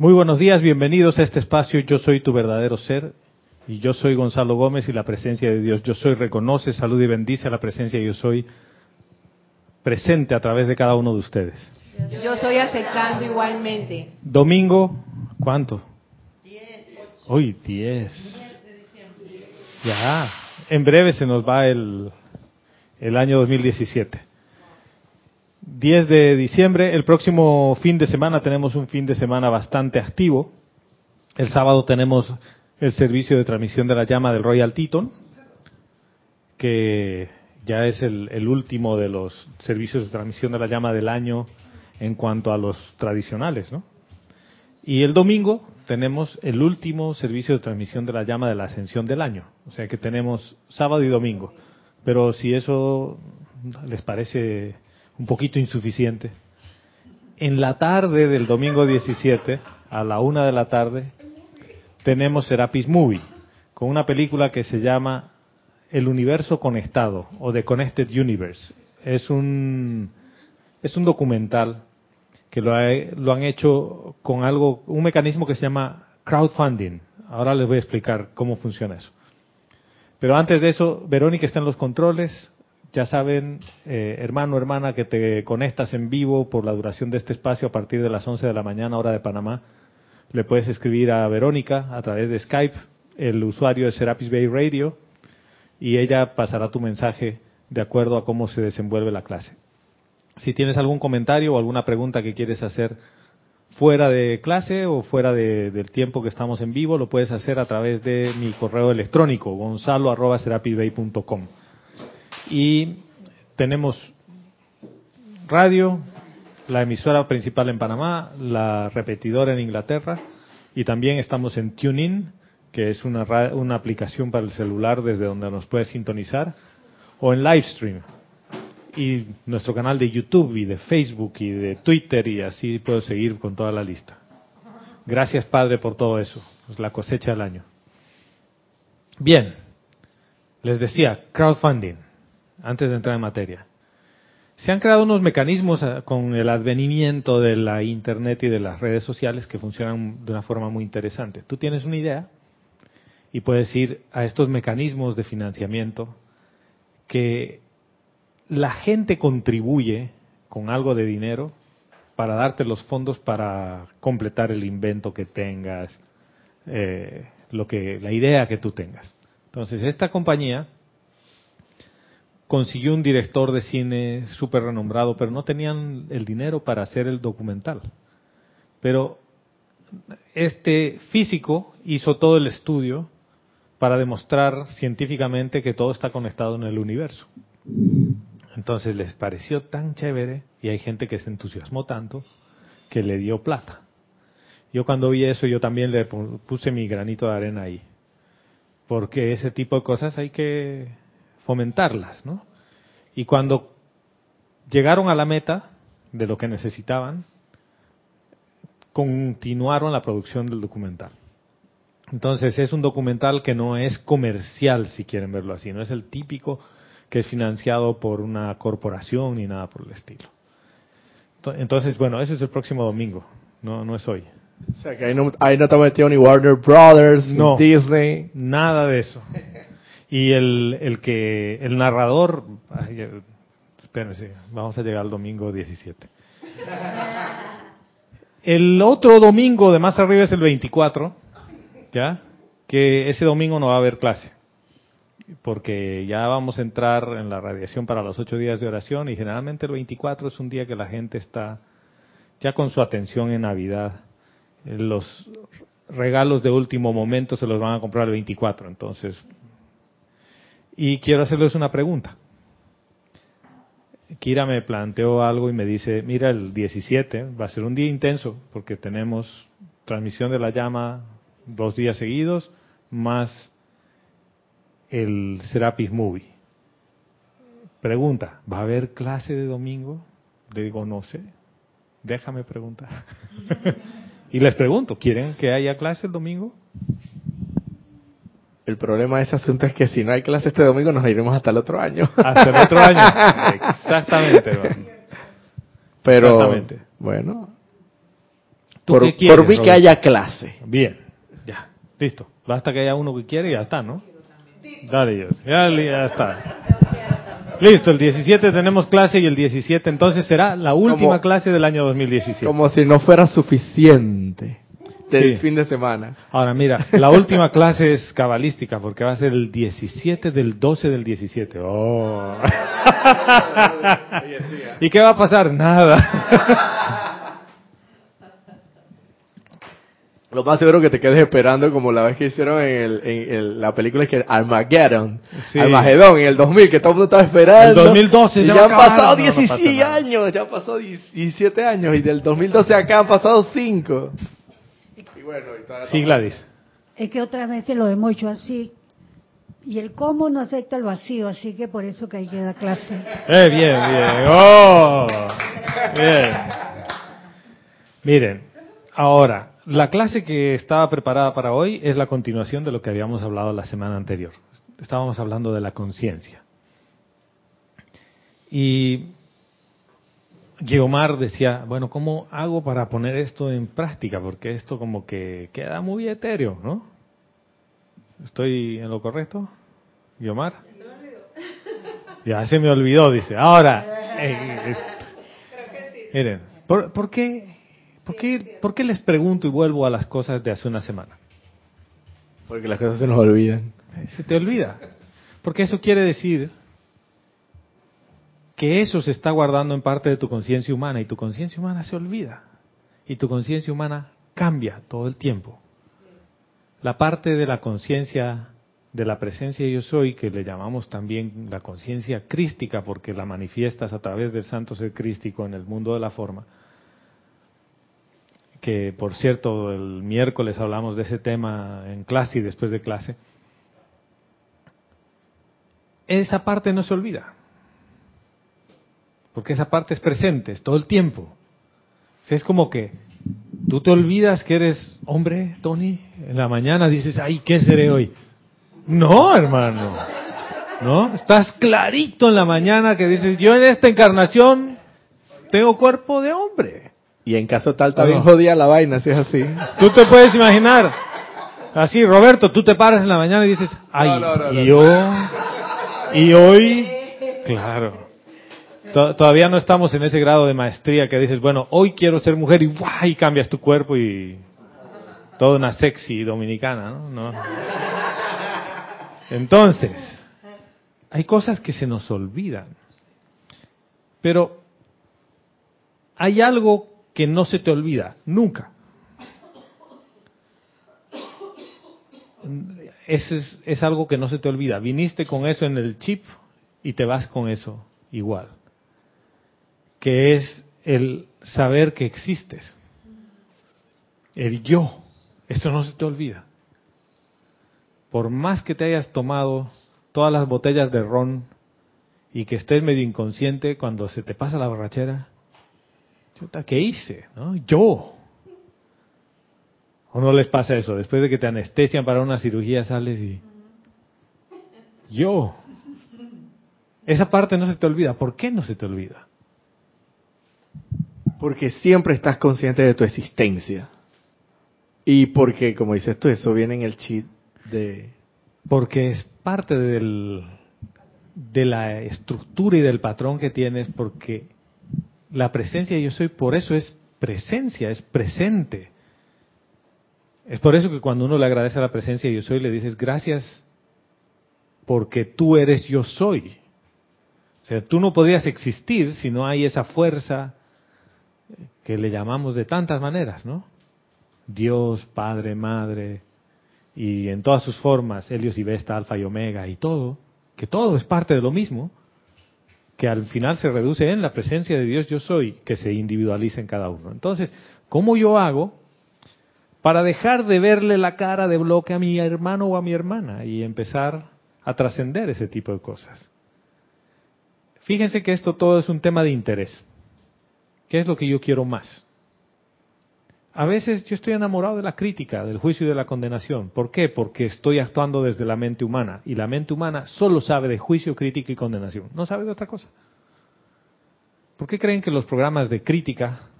Muy buenos días, bienvenidos a este espacio Yo soy tu verdadero ser y yo soy Gonzalo Gómez y la presencia de Dios Yo soy reconoce, salud y bendice a la presencia Yo soy presente a través de cada uno de ustedes. Yo soy aceptando igualmente. Domingo, ¿cuánto? Hoy, 10. Ya, en breve se nos va el, el año 2017. 10 de diciembre, el próximo fin de semana tenemos un fin de semana bastante activo. El sábado tenemos el servicio de transmisión de la llama del Royal Teton, que ya es el, el, último de los servicios de transmisión de la llama del año en cuanto a los tradicionales, ¿no? Y el domingo tenemos el último servicio de transmisión de la llama de la ascensión del año. O sea que tenemos sábado y domingo. Pero si eso les parece un poquito insuficiente, en la tarde del domingo 17, a la una de la tarde, tenemos Serapis Movie, con una película que se llama El Universo Conectado o The Connected Universe. Es un, es un documental que lo, ha, lo, han hecho con algo, un mecanismo que se llama crowdfunding. Ahora les voy a explicar cómo funciona eso. Pero antes de eso, Verónica está en los controles. Ya saben, eh, hermano, hermana, que te conectas en vivo por la duración de este espacio a partir de las 11 de la mañana, hora de Panamá. Le puedes escribir a Verónica a través de Skype. El usuario es Serapis Bay Radio y ella pasará tu mensaje de acuerdo a cómo se desenvuelve la clase. Si tienes algún comentario o alguna pregunta que quieres hacer fuera de clase o fuera de, del tiempo que estamos en vivo, lo puedes hacer a través de mi correo electrónico, gonzalo.com. Y tenemos radio, la emisora principal en Panamá, la repetidora en Inglaterra y también estamos en TuneIn, que es una, una aplicación para el celular desde donde nos puedes sintonizar, o en Livestream, y nuestro canal de YouTube y de Facebook y de Twitter y así puedo seguir con toda la lista. Gracias Padre por todo eso, es la cosecha del año. Bien, les decía, crowdfunding, antes de entrar en materia. Se han creado unos mecanismos con el advenimiento de la Internet y de las redes sociales que funcionan de una forma muy interesante. Tú tienes una idea y puedes ir a estos mecanismos de financiamiento que la gente contribuye con algo de dinero para darte los fondos para completar el invento que tengas, eh, lo que, la idea que tú tengas. Entonces, esta compañía consiguió un director de cine súper renombrado, pero no tenían el dinero para hacer el documental. Pero este físico hizo todo el estudio para demostrar científicamente que todo está conectado en el universo. Entonces les pareció tan chévere y hay gente que se entusiasmó tanto que le dio plata. Yo cuando vi eso yo también le puse mi granito de arena ahí. Porque ese tipo de cosas hay que fomentarlas, ¿no? Y cuando llegaron a la meta de lo que necesitaban, continuaron la producción del documental. Entonces es un documental que no es comercial, si quieren verlo así, no es el típico que es financiado por una corporación ni nada por el estilo. Entonces, bueno, eso es el próximo domingo, no, no es hoy. O sea, que ahí no, ahí no te metió ni Warner Brothers, no, ni Disney. Nada de eso. Y el, el que, el narrador, espérense, vamos a llegar al domingo 17. El otro domingo de más arriba es el 24, ¿ya? Que ese domingo no va a haber clase porque ya vamos a entrar en la radiación para los ocho días de oración y generalmente el 24 es un día que la gente está ya con su atención en Navidad. Los regalos de último momento se los van a comprar el 24, entonces. Y quiero hacerles una pregunta. Kira me planteó algo y me dice, mira, el 17 va a ser un día intenso porque tenemos transmisión de la llama dos días seguidos, más el Serapis Movie. Pregunta, ¿va a haber clase de domingo? Le digo, no sé, déjame preguntar. y les pregunto, ¿quieren que haya clase el domingo? El problema de ese asunto es que si no hay clase este domingo nos iremos hasta el otro año. Hasta el otro año. Exactamente. Pero, Exactamente. bueno. ¿Tú por, qué quieres, por mí que haya clase. Bien, ya, listo. Basta que haya uno que quiere y ya está, ¿no? Dale, yo. Ya, ya está. Listo, el 17 tenemos clase y el 17 entonces será la última Como- clase del año 2017. Como si no fuera suficiente del Sí. fin de semana. Ahora mira, la última clase es cabalística porque va a ser el 17 del 12 del 17. Oh. ¿Y qué va a pasar? Nada. Lo más seguro que te quedes esperando como la vez que hicieron en, el- en el- la película que Armageddon. Sí. Armagedón en el 2000, que todo el mundo estaba esperando. El 2012 y ya ya han pasado No, no pasa 16 nada. años, ya han pasado 17 años y del 2012 acá han pasado 5. Bueno, y Sí, Gladys. Es que otras veces lo hemos hecho así. Y el cómo no acepta el vacío, así que por eso que hay que dar clase. Eh, bien, bien. Oh, bien. Miren, ahora, la clase que estaba preparada para hoy es la continuación de lo que habíamos hablado la semana anterior. Estábamos hablando de la conciencia. Y Guiomar decía, bueno, ¿cómo hago para poner esto en práctica? Porque esto como que queda muy etéreo, ¿no? ¿Estoy en lo correcto, Guiomar? Ya se me olvidó, dice. Ahora, eh, eh, miren, ¿por, por qué, por, qué, ¿por qué les pregunto y vuelvo a las cosas de hace una semana? Porque las cosas se nos olvidan. Se te olvida. Porque eso quiere decir que eso se está guardando en parte de tu conciencia humana y tu conciencia humana se olvida. Y tu conciencia humana cambia todo el tiempo. La parte de la conciencia de la presencia yo soy, que le llamamos también la conciencia crística, porque la manifiestas a través del santo ser crístico en el mundo de la forma, que por cierto el miércoles hablamos de ese tema en clase y después de clase, esa parte no se olvida, porque esa parte es presente, es todo el tiempo. O sea, es como que tú te olvidas que eres hombre, Tony, en la mañana dices, ay, ¿qué seré hoy? No, hermano. ¿No? Estás clarito en la mañana que dices, yo en esta encarnación tengo cuerpo de hombre. Y en caso tal, está Ah, bien jodida la vaina, si es así. Tú te puedes imaginar. Así, Roberto, tú te paras en la mañana y dices, ay, No, no, no, y yo, y hoy, claro. To- Todavía no estamos en ese grado de maestría que dices, bueno, hoy quiero ser mujer y cambias tu cuerpo y toda una sexy dominicana, ¿no? No. Entonces, hay cosas que se nos olvidan. Pero hay algo que no se te olvida, nunca. Ese es, es algo que no se te olvida. Viniste con eso en el chip y te vas con eso igual. Que es el saber que existes. El yo. Eso no se te olvida. Por más que te hayas tomado todas las botellas de ron y que estés medio inconsciente cuando se te pasa la borrachera, ¿qué hice? Yo. ¿O no les pasa eso? Después de que te anestesian para una cirugía sales y... Yo. Esa parte no se te olvida. ¿Por qué no se te olvida? Porque siempre estás consciente de tu existencia. Y porque, como dices tú, eso viene en el cheat de... Porque es parte de la estructura y del patrón que tienes, porque la presencia de yo soy, por eso es presencia, es presente. Es por eso que cuando uno le agradece a la presencia de yo soy, le dices gracias porque tú eres yo soy. O sea, tú no podrías existir si no hay esa fuerza que le llamamos de tantas maneras, ¿no? Dios, Padre, Madre, y en todas sus formas, Helios y Vesta, Alfa y Omega, y todo, que todo es parte de lo mismo, que al final se reduce en la presencia de Dios yo soy, que se individualiza en cada uno. Entonces, ¿cómo yo hago para dejar de verle la cara de bloque a mi hermano o a mi hermana y empezar a trascender ese tipo de cosas? Fíjense que esto todo es un tema de interés. ¿Qué es lo que yo quiero más? A veces yo estoy enamorado de la crítica, del juicio y de la condenación. ¿Por qué? Porque estoy actuando desde la mente humana. Y la mente humana solo sabe de juicio, crítica y condenación. No sabe de otra cosa. ¿Por qué creen que los programas de crítica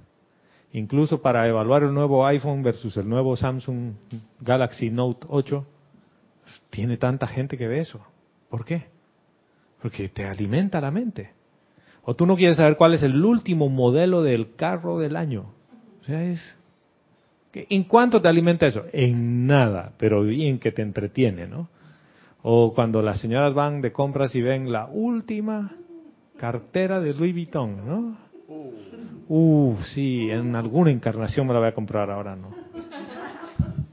incluso para evaluar el nuevo iPhone versus el nuevo Samsung Galaxy Note 8, tiene tanta gente que ve eso. ¿Por qué? Porque te alimenta la mente. O tú no quieres saber cuál es el último modelo del carro del año. O sea, es... ¿En cuánto te alimenta eso? En nada, pero bien que te entretiene, ¿no? O cuando las señoras van de compras y ven la última cartera de Louis Vuitton, ¿no? Uh, sí, en alguna encarnación me la voy a comprar, ahora no.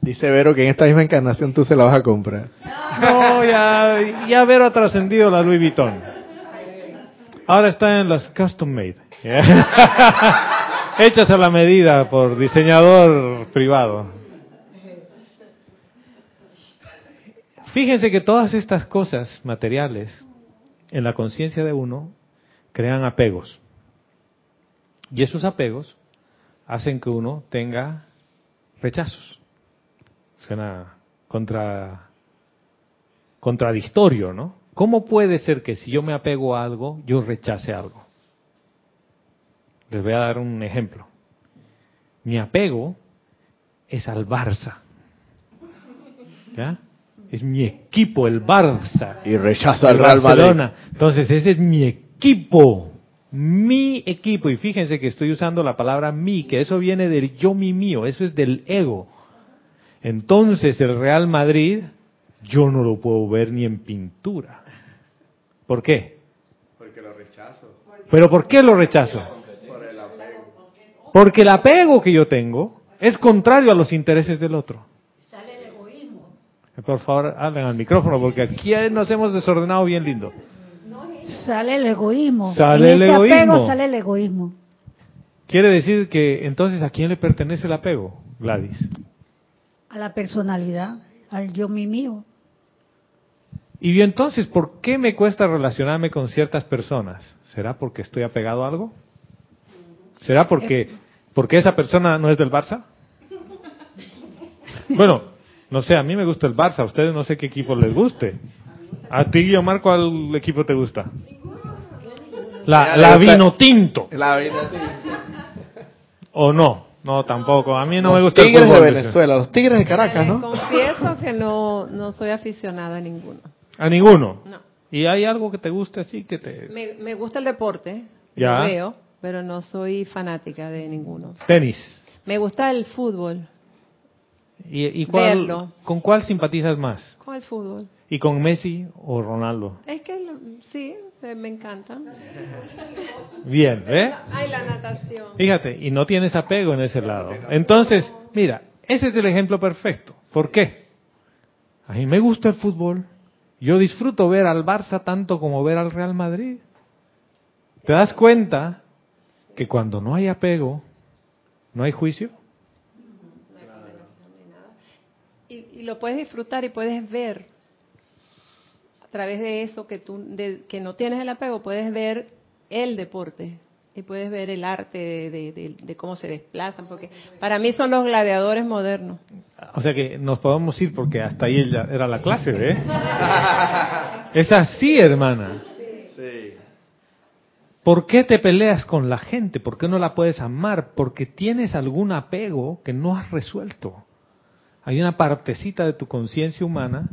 Dice Vero que en esta misma encarnación tú se la vas a comprar. No, ya, ya Vero ha trascendido la Louis Vuitton. Ahora está en las custom made. Hechas a la medida por diseñador privado. Fíjense que todas estas cosas materiales en la conciencia de uno crean apegos. Y esos apegos hacen que uno tenga rechazos. Suena contra, contradictorio, ¿no? ¿Cómo puede ser que si yo me apego a algo, yo rechace algo? Les voy a dar un ejemplo. Mi apego es al Barça. ¿Ya? Es mi equipo, el Barça. Y rechaza al Real Madrid. Entonces, ese es mi equipo. Mi equipo. Y fíjense que estoy usando la palabra mi, que eso viene del yo, mi, mío. Eso es del ego. Entonces, el Real Madrid, yo no lo puedo ver ni en pintura. ¿Por qué? Porque lo rechazo. ¿Pero por qué lo rechazo? Porque el apego que yo tengo es contrario a los intereses del otro. Sale el egoísmo. Por favor, hablen al micrófono porque aquí nos hemos desordenado bien lindo. Sale el egoísmo. Sale En el apego egoísmo. sale el egoísmo. Quiere decir que entonces a quién le pertenece el apego, Gladys. A la personalidad, al yo mi mío. Y bien, entonces, ¿por qué me cuesta relacionarme con ciertas personas? ¿Será porque estoy apegado a algo? ¿Será porque, porque esa persona no es del Barça? Bueno, no sé, a mí me gusta el Barça, a ustedes no sé qué equipo les guste. ¿A ti, Guillermo, cuál equipo te gusta? La, vino tinto. La vida ¿O no? No, tampoco. A mí no me gusta el Tigres de fútbol. Venezuela, los Tigres de Caracas, Les ¿no? confieso que no, no soy aficionada a ninguno. A ninguno. No. ¿Y hay algo que te guste así que te... Me, me gusta el deporte, Ya. lo veo, pero no soy fanática de ninguno. Tenis. Me gusta el fútbol. ¿Y, y cuál, Verlo. con cuál simpatizas más? ¿Cuál fútbol? ¿Y con Messi o Ronaldo? Es que sí, eh, me encanta. Bien, ¿eh? Ay, la natación. Fíjate, y no tienes apego en ese lado. Entonces, mira, ese es el ejemplo perfecto. ¿Por qué? A mí me gusta el fútbol. Yo disfruto ver al Barça tanto como ver al Real Madrid. ¿Te das cuenta que cuando no hay apego, no hay juicio? Y, y lo puedes disfrutar y puedes ver a través de eso que tú de- que no tienes el apego, puedes ver el deporte y puedes ver el arte de, de- de- de cómo se desplazan, porque para mí son los gladiadores modernos. O sea que nos podemos ir porque hasta ahí ya era la clase, ¿eh? Es así, hermana. Sí. ¿Por qué te peleas con la gente? ¿Por qué no la puedes amar? Porque tienes algún apego que no has resuelto. Hay una partecita de tu conciencia humana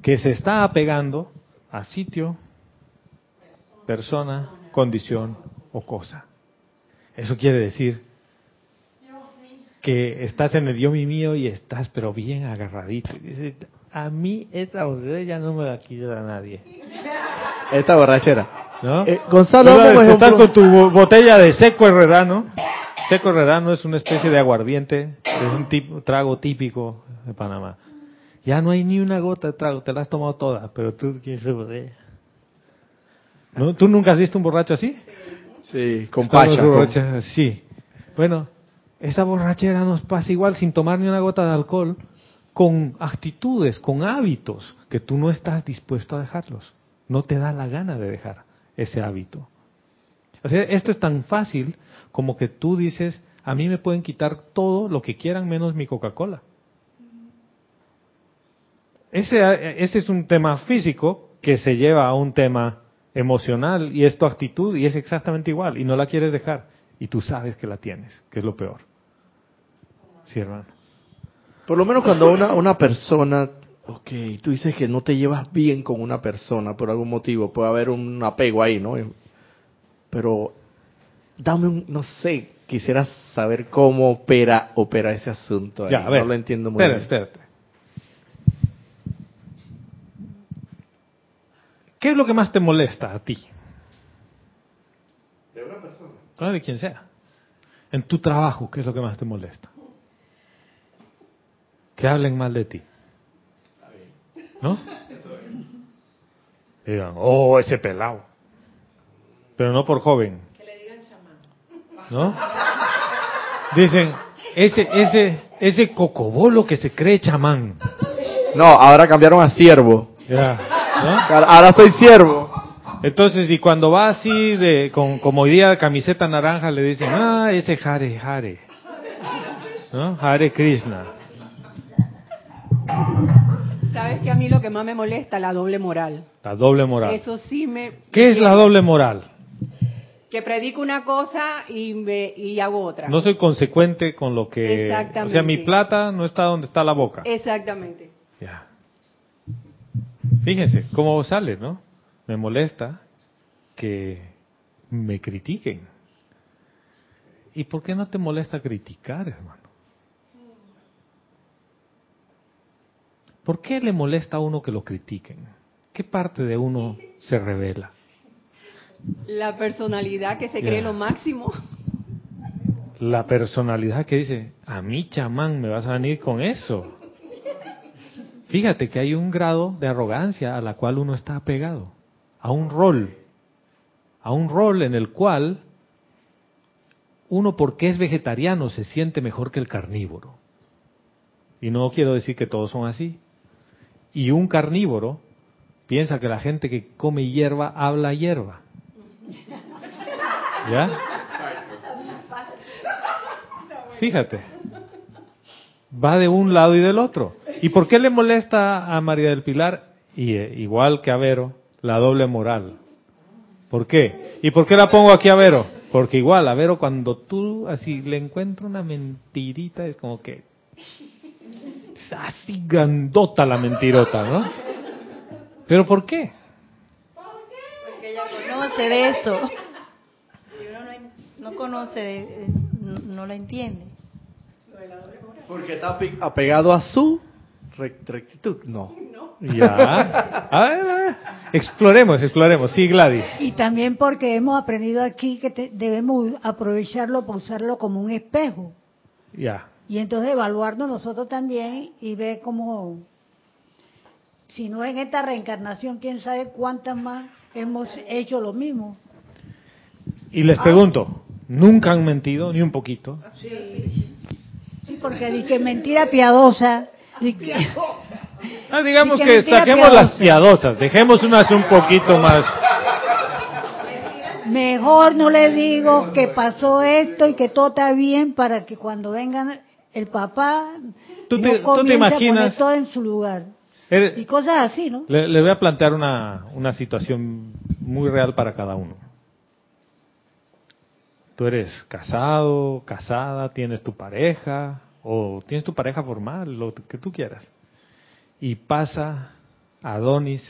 que se está apegando a sitio, persona, condición o cosa. Eso quiere decir que estás en el yo mi mío y estás pero bien agarradito. Y dices, a mí esta botella no me la quita nadie. Esta borrachera. ¿no? Eh, Gonzalo, vamos a estás con tu bo- botella de seco herrerano. Seco herrerano es una especie de aguardiente, es un tipo, trago típico de Panamá. Ya no hay ni una gota de trago, te la has tomado toda, pero tú quieres botella. ¿No? ¿Tú nunca has visto un borracho así? Sí, con pacha. Sí. Bueno, esa borrachera nos pasa igual sin tomar ni una gota de alcohol, con actitudes, con hábitos que tú no estás dispuesto a dejarlos. No te da la gana de dejar ese hábito. O sea, esto es tan fácil como que tú dices, a mí me pueden quitar todo lo que quieran menos mi Coca-Cola. Ese, ese es un tema físico que se lleva a un tema emocional y es tu actitud y es exactamente igual y no la quieres dejar. y tú sabes que la tienes, que es lo peor. Sí, hermano. Por lo menos cuando una, una persona, ok, tú dices que no te llevas bien con una persona por algún motivo, puede haber un apego ahí, ¿no? Pero dame un, no sé, quisiera saber cómo opera, opera ese asunto ahí. Ya, a ver. no lo entiendo muy Espera, bien. espérate. ¿Qué es lo que más te molesta a ti? De una persona. Ah, de quien sea. En tu trabajo, ¿qué es lo que más te molesta? Que hablen mal de ti. ¿No? Digan, oh, ese pelado. Pero no por joven. Que le digan chamán. ¿No? Dicen, ese, ese, ese cocobolo que se cree chamán. No, ahora cambiaron a siervo. Ya, ¿no? Ahora soy siervo. Entonces, y cuando va así, de, con, como hoy día camiseta naranja, le dicen, ah, ese Hare Hare. ¿No? Hare Krishna. ¿Sabes que a mí lo que más me molesta? La doble moral. La doble moral. Eso sí me... ¿Qué es la doble moral? Que predico una cosa y, me, y hago otra. No soy consecuente con lo que... Exactamente. O sea, mi plata no está donde está la boca. Exactamente. Ya. Fíjense cómo sale, ¿no? Me molesta que me critiquen. ¿Y por qué no te molesta criticar, hermano? ¿Por qué le molesta a uno que lo critiquen? ¿Qué parte de uno se revela? La personalidad que se cree lo máximo. La personalidad que dice, a mí chamán me vas a venir con eso. Fíjate que hay un grado de arrogancia a la cual uno está apegado, a un rol, a un rol en el cual uno porque es vegetariano se siente mejor que el carnívoro. Y no quiero decir que todos son así. Y un carnívoro piensa que la gente que come hierba habla hierba. ¿Ya? Fíjate. Va de un lado y del otro. ¿Y por qué le molesta a María del Pilar, y, eh, igual que a Vero, la doble moral? ¿Por qué? ¿Y por qué la pongo aquí a Vero? Porque igual, a Vero cuando tú así le encuentras una mentirita, es como que... Es así grandota la mentirota, ¿no? ¿Pero por qué? Porque ella conoce de eso. Si uno no, no conoce, eh, no la entiende. Porque está ape- apegado a su rec- rectitud. No. Ya. A ver, a ver. Exploremos, exploremos. Sí, Gladys. Y también porque hemos aprendido aquí que te- debemos aprovecharlo para usarlo como un espejo. Ya. Y entonces evaluarnos nosotros también y ver cómo, si no en esta reencarnación, quién sabe cuántas más hemos hecho lo mismo. Y les pregunto, ¿nunca han mentido ni un poquito? Sí, porque dije mentira piadosa. di que- Ah, digamos que que saquemos piadosa. las piadosas, dejemos unas un poquito más. Mejor no le digo que pasó esto y que todo está bien para que cuando vengan el papá ¿Tú te- no tú te comience a imaginas- poner todo en su lugar. Eh, Y cosas así, ¿no? Le, le voy a plantear una, una situación muy real para cada uno. Tú eres casado, casada, tienes tu pareja, o tienes tu pareja formal, lo que tú quieras. Y pasa Adonis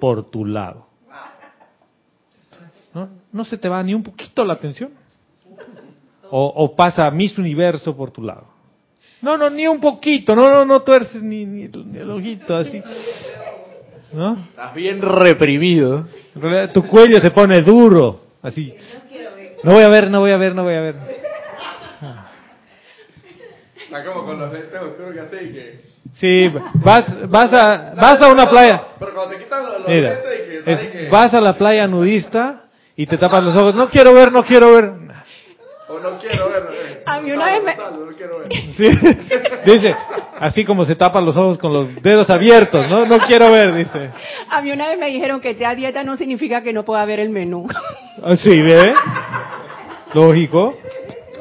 por tu lado. ¿No? ¿No se te va ni un poquito la atención? O, o pasa Miss Universo por tu lado. No, no, ni un poquito, no, no, no tuerces ni, ni, el- ni el ojito así. ¿No? Estás bien reprimido. En realidad, tu cuello se pone duro, así. No voy a ver, no voy a ver, no voy a ver. Está como con los lentes oscuros que así que... Sí, vas, vas a, vas a una playa. Pero cuando te quitan los, Mira, es- vas a la playa nudista y te tapas los ojos. No quiero ver, no quiero ver. O no quiero ver. eh. A mí una vez me- no quiero ver. Sí, dice, así como se tapan los ojos con los dedos abiertos, no, no quiero ver, dice. A mí una vez me dijeron que esté a dieta no significa que no pueda ver el menú. Así, ¿ve? Lógico.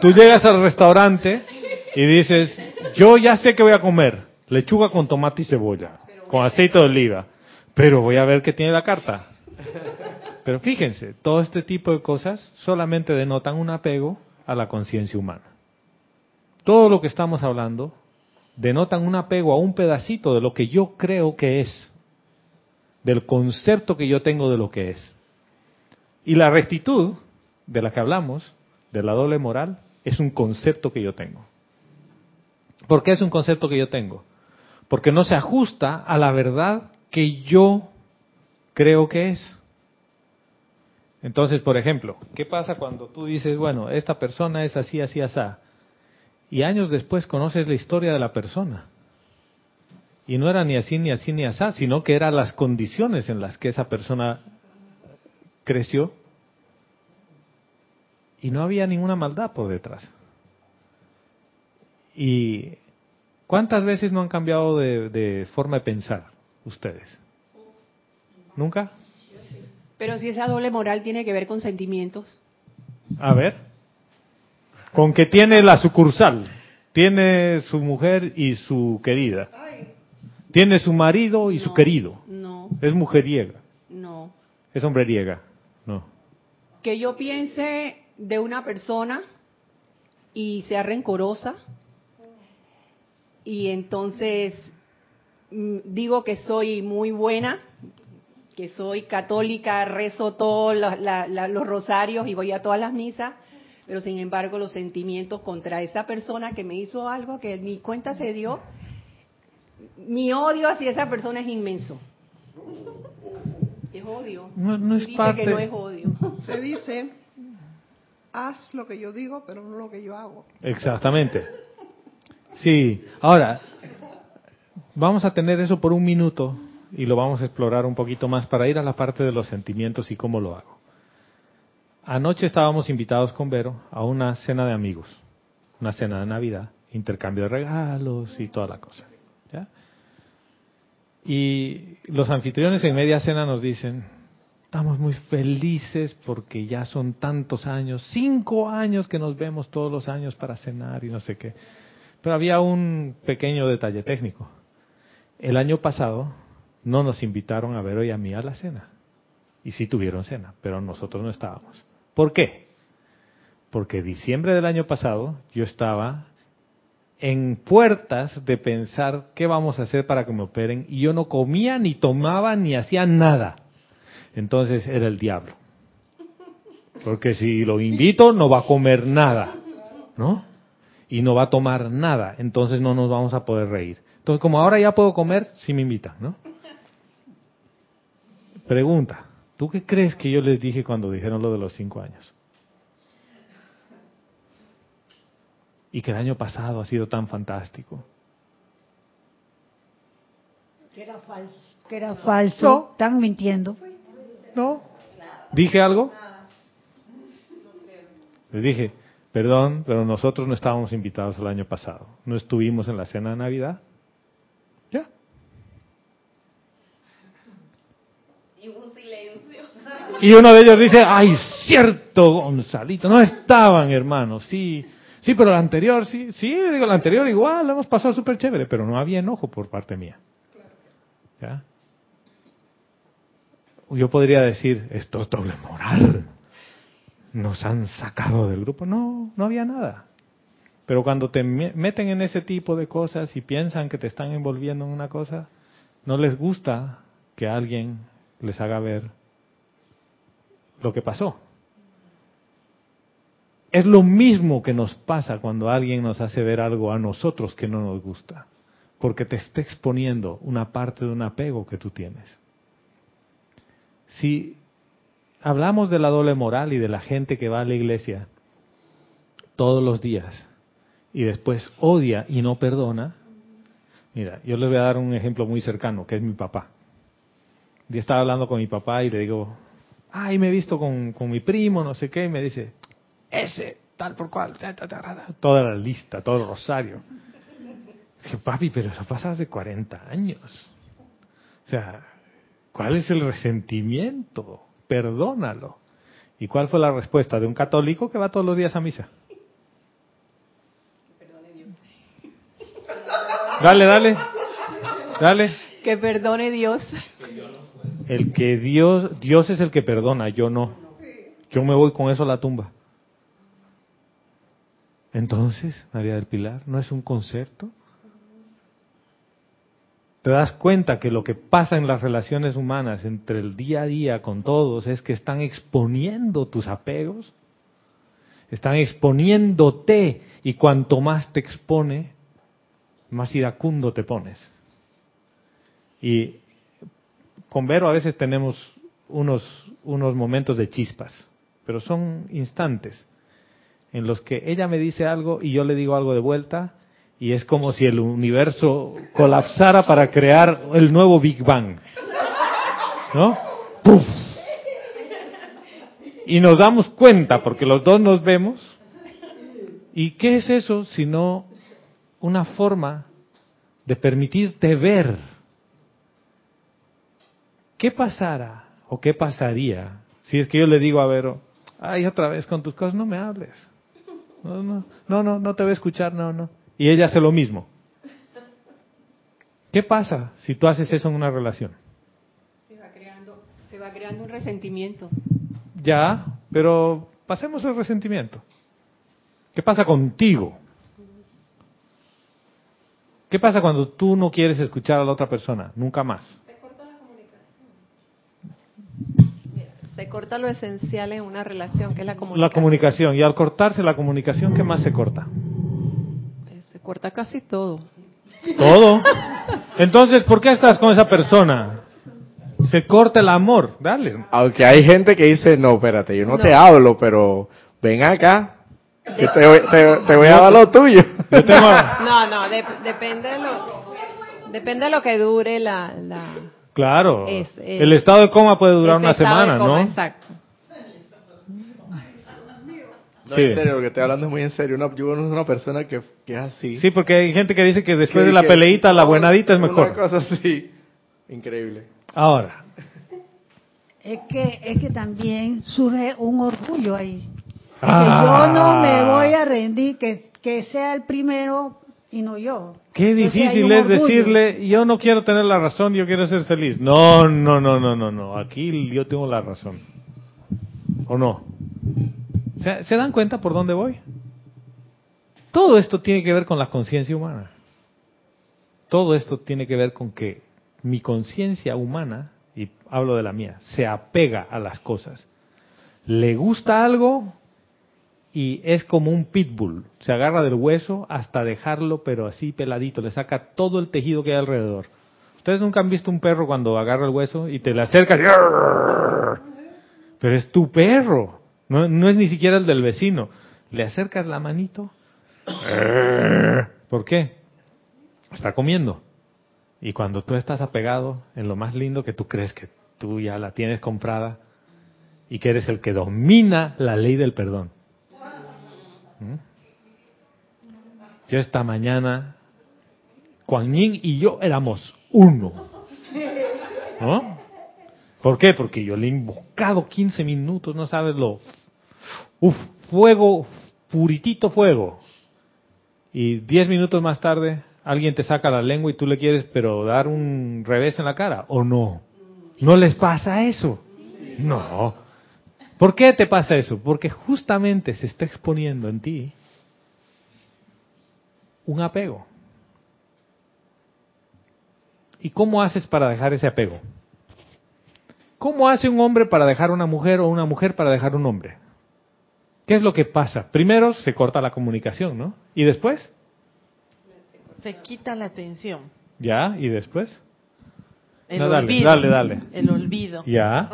Tú llegas al restaurante y dices, yo ya sé que voy a comer. Lechuga con tomate y cebolla, con aceite de oliva. Pero voy a ver qué tiene la carta. Pero fíjense, todo este tipo de cosas solamente denotan un apego a la conciencia humana. Todo lo que estamos hablando denotan un apego a un pedacito de lo que yo creo que es, del concepto que yo tengo de lo que es. Y la rectitud de la que hablamos, de la doble moral, es un concepto que yo tengo. ¿Por qué es un concepto que yo tengo? Porque no se ajusta a la verdad que yo creo que es. Entonces, por ejemplo, ¿qué pasa cuando tú dices, bueno, esta persona es así, así, así? Y años después conoces la historia de la persona. Y no era ni así, ni así, ni así, sino que eran las condiciones en las que esa persona creció. Y no había ninguna maldad por detrás. ¿Y cuántas veces no han cambiado de, de forma de pensar ustedes? ¿Nunca? Pero si esa doble moral tiene que ver con sentimientos. A ver. Con que tiene la sucursal. Tiene su mujer y su querida. Tiene su marido y su querido. No, Es mujeriega. no. Es hombreriega. No. Que yo piense de una persona y sea rencorosa y entonces mm, digo que soy muy buena, que soy católica, rezo todos la- la- la- los rosarios y voy a todas las misas, pero sin embargo los sentimientos contra esa persona que me hizo algo que ni cuenta se dio, mi odio hacia esa persona es inmenso. Es odio. No- no es Dice parte- que no es odio. Se dice, haz lo que yo digo, pero no lo que yo hago. Exactamente. Sí. Ahora, vamos a tener eso por un minuto y lo vamos a explorar un poquito más para ir a la parte de los sentimientos y cómo lo hago. Anoche estábamos invitados con Vero a una cena de amigos, una cena de Navidad, intercambio de regalos y toda la cosa. Y los anfitriones en media cena nos dicen, estamos muy felices porque ya son tantos años, cinco años que nos vemos todos los años para cenar y no sé qué. Pero había un pequeño detalle técnico. El año pasado no nos invitaron a Vero y a mí a la cena. Y sí tuvieron cena, pero nosotros no estábamos. ¿Por qué? Porque diciembre del año pasado yo estaba en puertas de pensar qué vamos a hacer para que me operen y yo no comía ni tomaba ni hacía nada. Entonces era el diablo. Porque si lo invito no va a comer nada, ¿no? Y no va a tomar nada, entonces no nos vamos a poder reír. Entonces como ahora ya puedo comer, sí me invitan, ¿no? Pregunta, ¿tú qué crees que yo les dije cuando dijeron lo de los cinco años? Y que el año pasado ha sido tan fantástico. Que era falso. Que era falso. Están mintiendo. ¿No? ¿Dije algo? Les dije, perdón, pero nosotros no estábamos invitados el año pasado. No estuvimos en la cena de Navidad. Ya. Y uno de ellos dice, ay, cierto, Gonzalito, no estaban, hermanos, sí, sí, pero el anterior, sí, sí, le digo, el anterior igual, lo hemos pasado súper chévere, pero no había enojo por parte mía. ¿Ya? Yo podría decir, esto es doble moral, nos han sacado del grupo, no, no había nada. Pero cuando te me- meten en ese tipo de cosas y piensan que te están envolviendo en una cosa, no les gusta que alguien les haga ver lo que pasó. Es lo mismo que nos pasa cuando alguien nos hace ver algo a nosotros que no nos gusta, porque te está exponiendo una parte de un apego que tú tienes. Si hablamos de la doble moral y de la gente que va a la iglesia todos los días y después odia y no perdona, mira, yo les voy a dar un ejemplo muy cercano, que es mi papá. Yo estaba hablando con mi papá y le digo, ay, me he visto con, con mi primo, no sé qué, y me dice, ese, tal por cual, toda la lista, todo el rosario. Dije, papi, pero eso pasa hace 40 años. O sea, ¿cuál es el resentimiento? Perdónalo. ¿Y cuál fue la respuesta de un católico que va todos los días a misa? Dale, dale. Dale. Que perdone Dios. el que Dios, Dios es el que perdona, yo no. Yo me voy con eso a la tumba. Entonces, María del Pilar, ¿no es un concepto? Te das cuenta que lo que pasa en las relaciones humanas entre el día a día con todos es que están exponiendo tus apegos, están exponiéndote y cuanto más te expone, más iracundo te pones. Y con Vero a veces tenemos unos, unos momentos de chispas, pero son instantes en los que ella me dice algo y yo le digo algo de vuelta y es como si el universo colapsara para crear el nuevo Big Bang. ¿No? ¡Puf! Y nos damos cuenta porque los dos nos vemos. ¿Y qué es eso sino una forma de permitirte ver? ¿Qué pasará o qué pasaría si es que yo le digo a Vero, ay, otra vez con tus cosas no me hables? No, no, no, no, no te voy a escuchar, no, no. Y ella hace lo mismo. ¿Qué pasa si tú haces eso en una relación? Se va creando, se va creando un resentimiento. Ya, pero pasemos el resentimiento. ¿Qué pasa contigo? ¿Qué pasa cuando tú no quieres escuchar a la otra persona? Nunca más. Se corta la comunicación. Mira, se corta lo esencial en una relación, que es la comunicación. La comunicación. Y al cortarse la comunicación, ¿qué más se corta? Corta casi todo. Todo. Entonces, ¿por qué estás con esa persona? Se corta el amor. Dale. Aunque hay gente que dice, no, espérate, yo no, No. te hablo, pero ven acá, que te, voy- te- te voy a dar lo tuyo. No, no, de- depende de lo, depende de lo que dure la, la Claro. Es, eh, el estado de coma puede durar una semana, coma, ¿no? Exacto. No, Sí. en serio, lo que estoy hablando es muy en serio. Una, yo conozco una persona que, que es así. Sí, porque hay gente que dice que después Que- de la que- peleita, la buenadita es Una mejor. cosa así. Increíble. Ahora, Es que, es que también surge un orgullo ahí. Que Ah. yo no me voy a rendir, que, que sea el primero y no yo. qué difícil es orgullo. decirle, yo no quiero tener la razón, yo quiero ser feliz. No, no, no, no, no, no. Aquí yo tengo la razón. ¿O no? ¿Se, ¿se dan cuenta por dónde voy? Todo esto tiene que ver con la conciencia humana. Todo esto tiene que ver con que mi conciencia humana, y hablo de la mía, se apega a las cosas. Le gusta algo y es como un pitbull. Se agarra del hueso hasta dejarlo, pero así peladito. Le saca todo el tejido que hay alrededor. Ustedes nunca han visto un perro cuando agarra el hueso y te le acercas y... Pero es tu perro. No, no es ni siquiera el del vecino. Le acercas la manito. ¿Por qué? Está comiendo. Y cuando tú estás apegado en lo más lindo que tú crees que tú ya la tienes comprada y que eres el que domina la ley del perdón. ¿Mm? Yo esta mañana, Kuan Yin y yo éramos uno. ¿No? ¿Por qué? Porque yo le he invocado 15 minutos, no sabes lo... Uf, fuego, puritito fuego. Y 10 minutos más tarde, alguien te saca la lengua y tú le quieres, pero dar un revés en la cara, ¿o no? ¿No les pasa eso? No. ¿Por qué te pasa eso? Porque justamente se está exponiendo en ti un apego. ¿Y cómo haces para dejar ese apego? ¿Cómo hace un hombre para dejar una mujer o una mujer para dejar un hombre? ¿Qué es lo que pasa? Primero se corta la comunicación, ¿no? ¿Y después? Se quita la atención. ¿Ya? ¿Y después? El No, dale, olvido. dale, dale. El olvido. ¿Ya?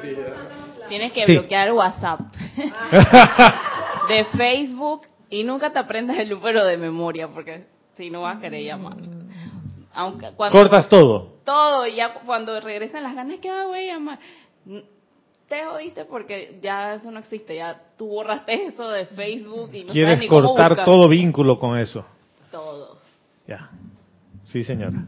Tienes que Sí. bloquear WhatsApp de Facebook y nunca te aprendas el número de memoria porque si no vas a querer llamar. Aunque cuando Cortas todo. Todo y ya cuando regresan las ganas que ah, voy a llamar. Te jodiste porque ya eso no existe, ya tú borraste eso de Facebook y no Quieres sabes ni cómo cortar buscar. todo vínculo con eso. todo. Ya. Sí, señora.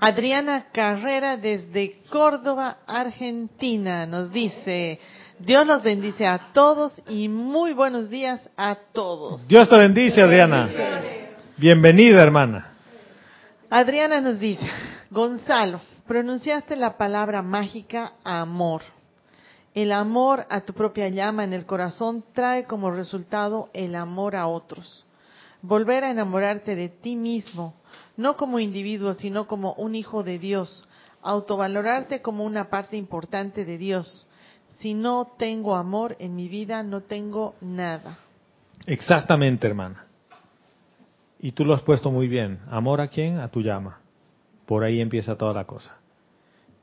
Adriana Carrera desde Córdoba, Argentina, nos dice, Dios los bendice a todos y muy buenos días a todos. Dios te bendice, Adriana. Bienvenida, hermana. Adriana nos dice, Gonzalo, pronunciaste la palabra mágica amor. El amor a tu propia llama en el corazón trae como resultado el amor a otros. Volver a enamorarte de ti mismo, no como individuo, sino como un hijo de Dios. Autovalorarte como una parte importante de Dios. Si no tengo amor en mi vida, no tengo nada. Exactamente, hermana. Y tú lo has puesto muy bien. ¿Amor a quién? A tu llama. Por ahí empieza toda la cosa.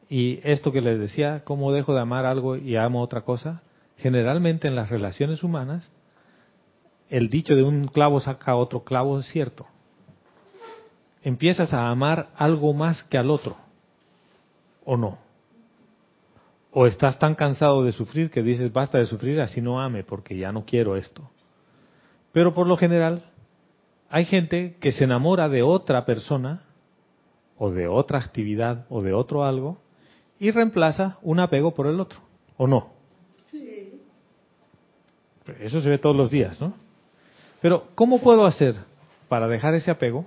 Y esto que les decía, ¿cómo dejo de amar algo y amo otra cosa? Generalmente en las relaciones humanas, el dicho de un clavo saca otro clavo es cierto. Empiezas a amar algo más que al otro, ¿o no? O estás tan cansado de sufrir que dices, basta de sufrir, así no ame, porque ya no quiero esto. Pero por lo general, hay gente que se enamora de otra persona, o de otra actividad, o de otro algo, y reemplaza un apego por el otro, ¿o no? Sí. Eso se ve todos los días, ¿no? Pero, ¿cómo puedo hacer para dejar ese apego?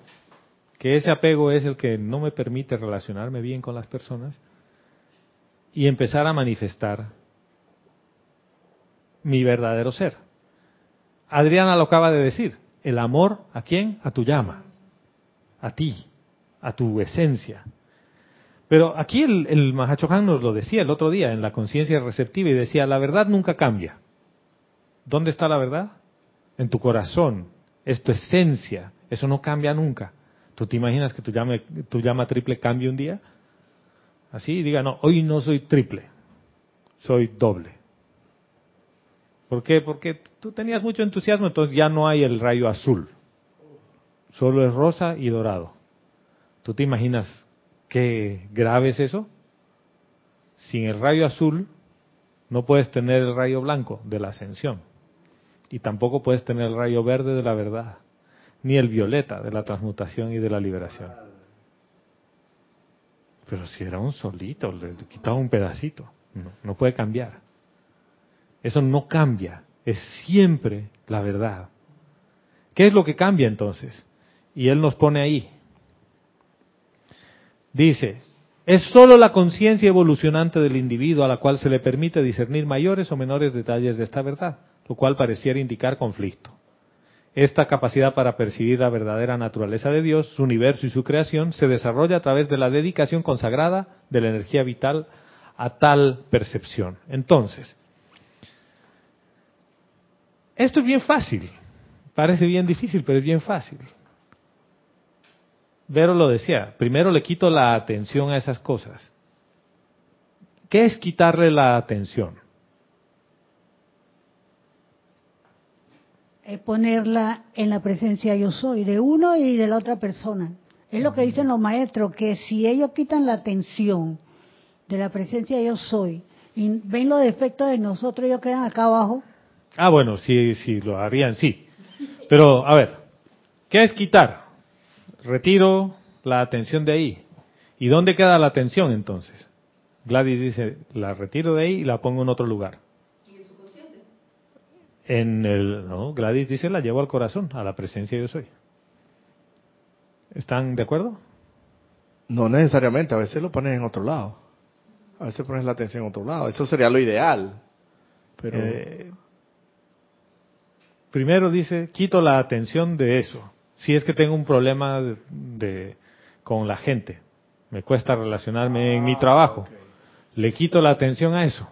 Que ese apego es el que no me permite relacionarme bien con las personas y empezar a manifestar mi verdadero ser. Adriana lo acaba de decir, el amor a quién? A tu llama, a ti, a tu esencia. Pero aquí el, el nos lo decía el otro día en la conciencia receptiva y decía, la verdad nunca cambia. ¿Dónde está la verdad? En tu corazón, es tu esencia, eso no cambia nunca. ¿Tú te imaginas que tu llama, tu llama triple cambie un día? Así, diga, no, hoy no soy triple, soy doble. ¿Por qué? Porque tú tenías mucho entusiasmo, entonces ya no hay el rayo azul. Solo es rosa y dorado. ¿Tú te imaginas qué grave es eso? Sin el rayo azul no puedes tener el rayo blanco de la ascensión. Y tampoco puedes tener el rayo verde de la verdad. Ni el violeta de la transmutación y de la liberación. Pero si era un solito, le quitaba un pedacito. No, no puede cambiar. Eso no cambia. Es siempre la verdad. ¿Qué es lo que cambia entonces? Y él nos pone ahí, Dice, es sólo la conciencia evolucionante del individuo a la cual se le permite discernir mayores o menores detalles de esta verdad, lo cual pareciera indicar conflicto. Esta capacidad para percibir la verdadera naturaleza de Dios, su universo y su creación se desarrolla a través de la dedicación consagrada de la energía vital a tal percepción. Entonces, esto es bien fácil, parece bien difícil, pero es bien fácil. Vero lo decía, primero le quito la atención a esas cosas. ¿Qué es quitarle la atención? Es ponerla en la presencia yo soy, de uno y de la otra persona. Es lo que dicen los maestros, que si ellos quitan la atención de la presencia yo soy y ven los defectos de nosotros, ellos quedan acá abajo. Ah, bueno, sí, sí, lo harían, sí. Pero, a ver, ¿qué es quitar? Retiro la atención de ahí. ¿Y dónde queda la atención entonces? Gladys dice, la retiro de ahí y la pongo en otro lugar. ¿Y en subconsciente? En el, no, Gladys dice, la llevo al corazón, a la presencia yo soy. ¿Están de acuerdo? No necesariamente, a veces lo pones en otro lado. A veces pones la atención en otro lado. Eso sería lo ideal. Pero eh, primero dice, quito la atención de eso si es que tengo un problema de, con la gente, me cuesta relacionarme en mi trabajo, le quito la atención a eso.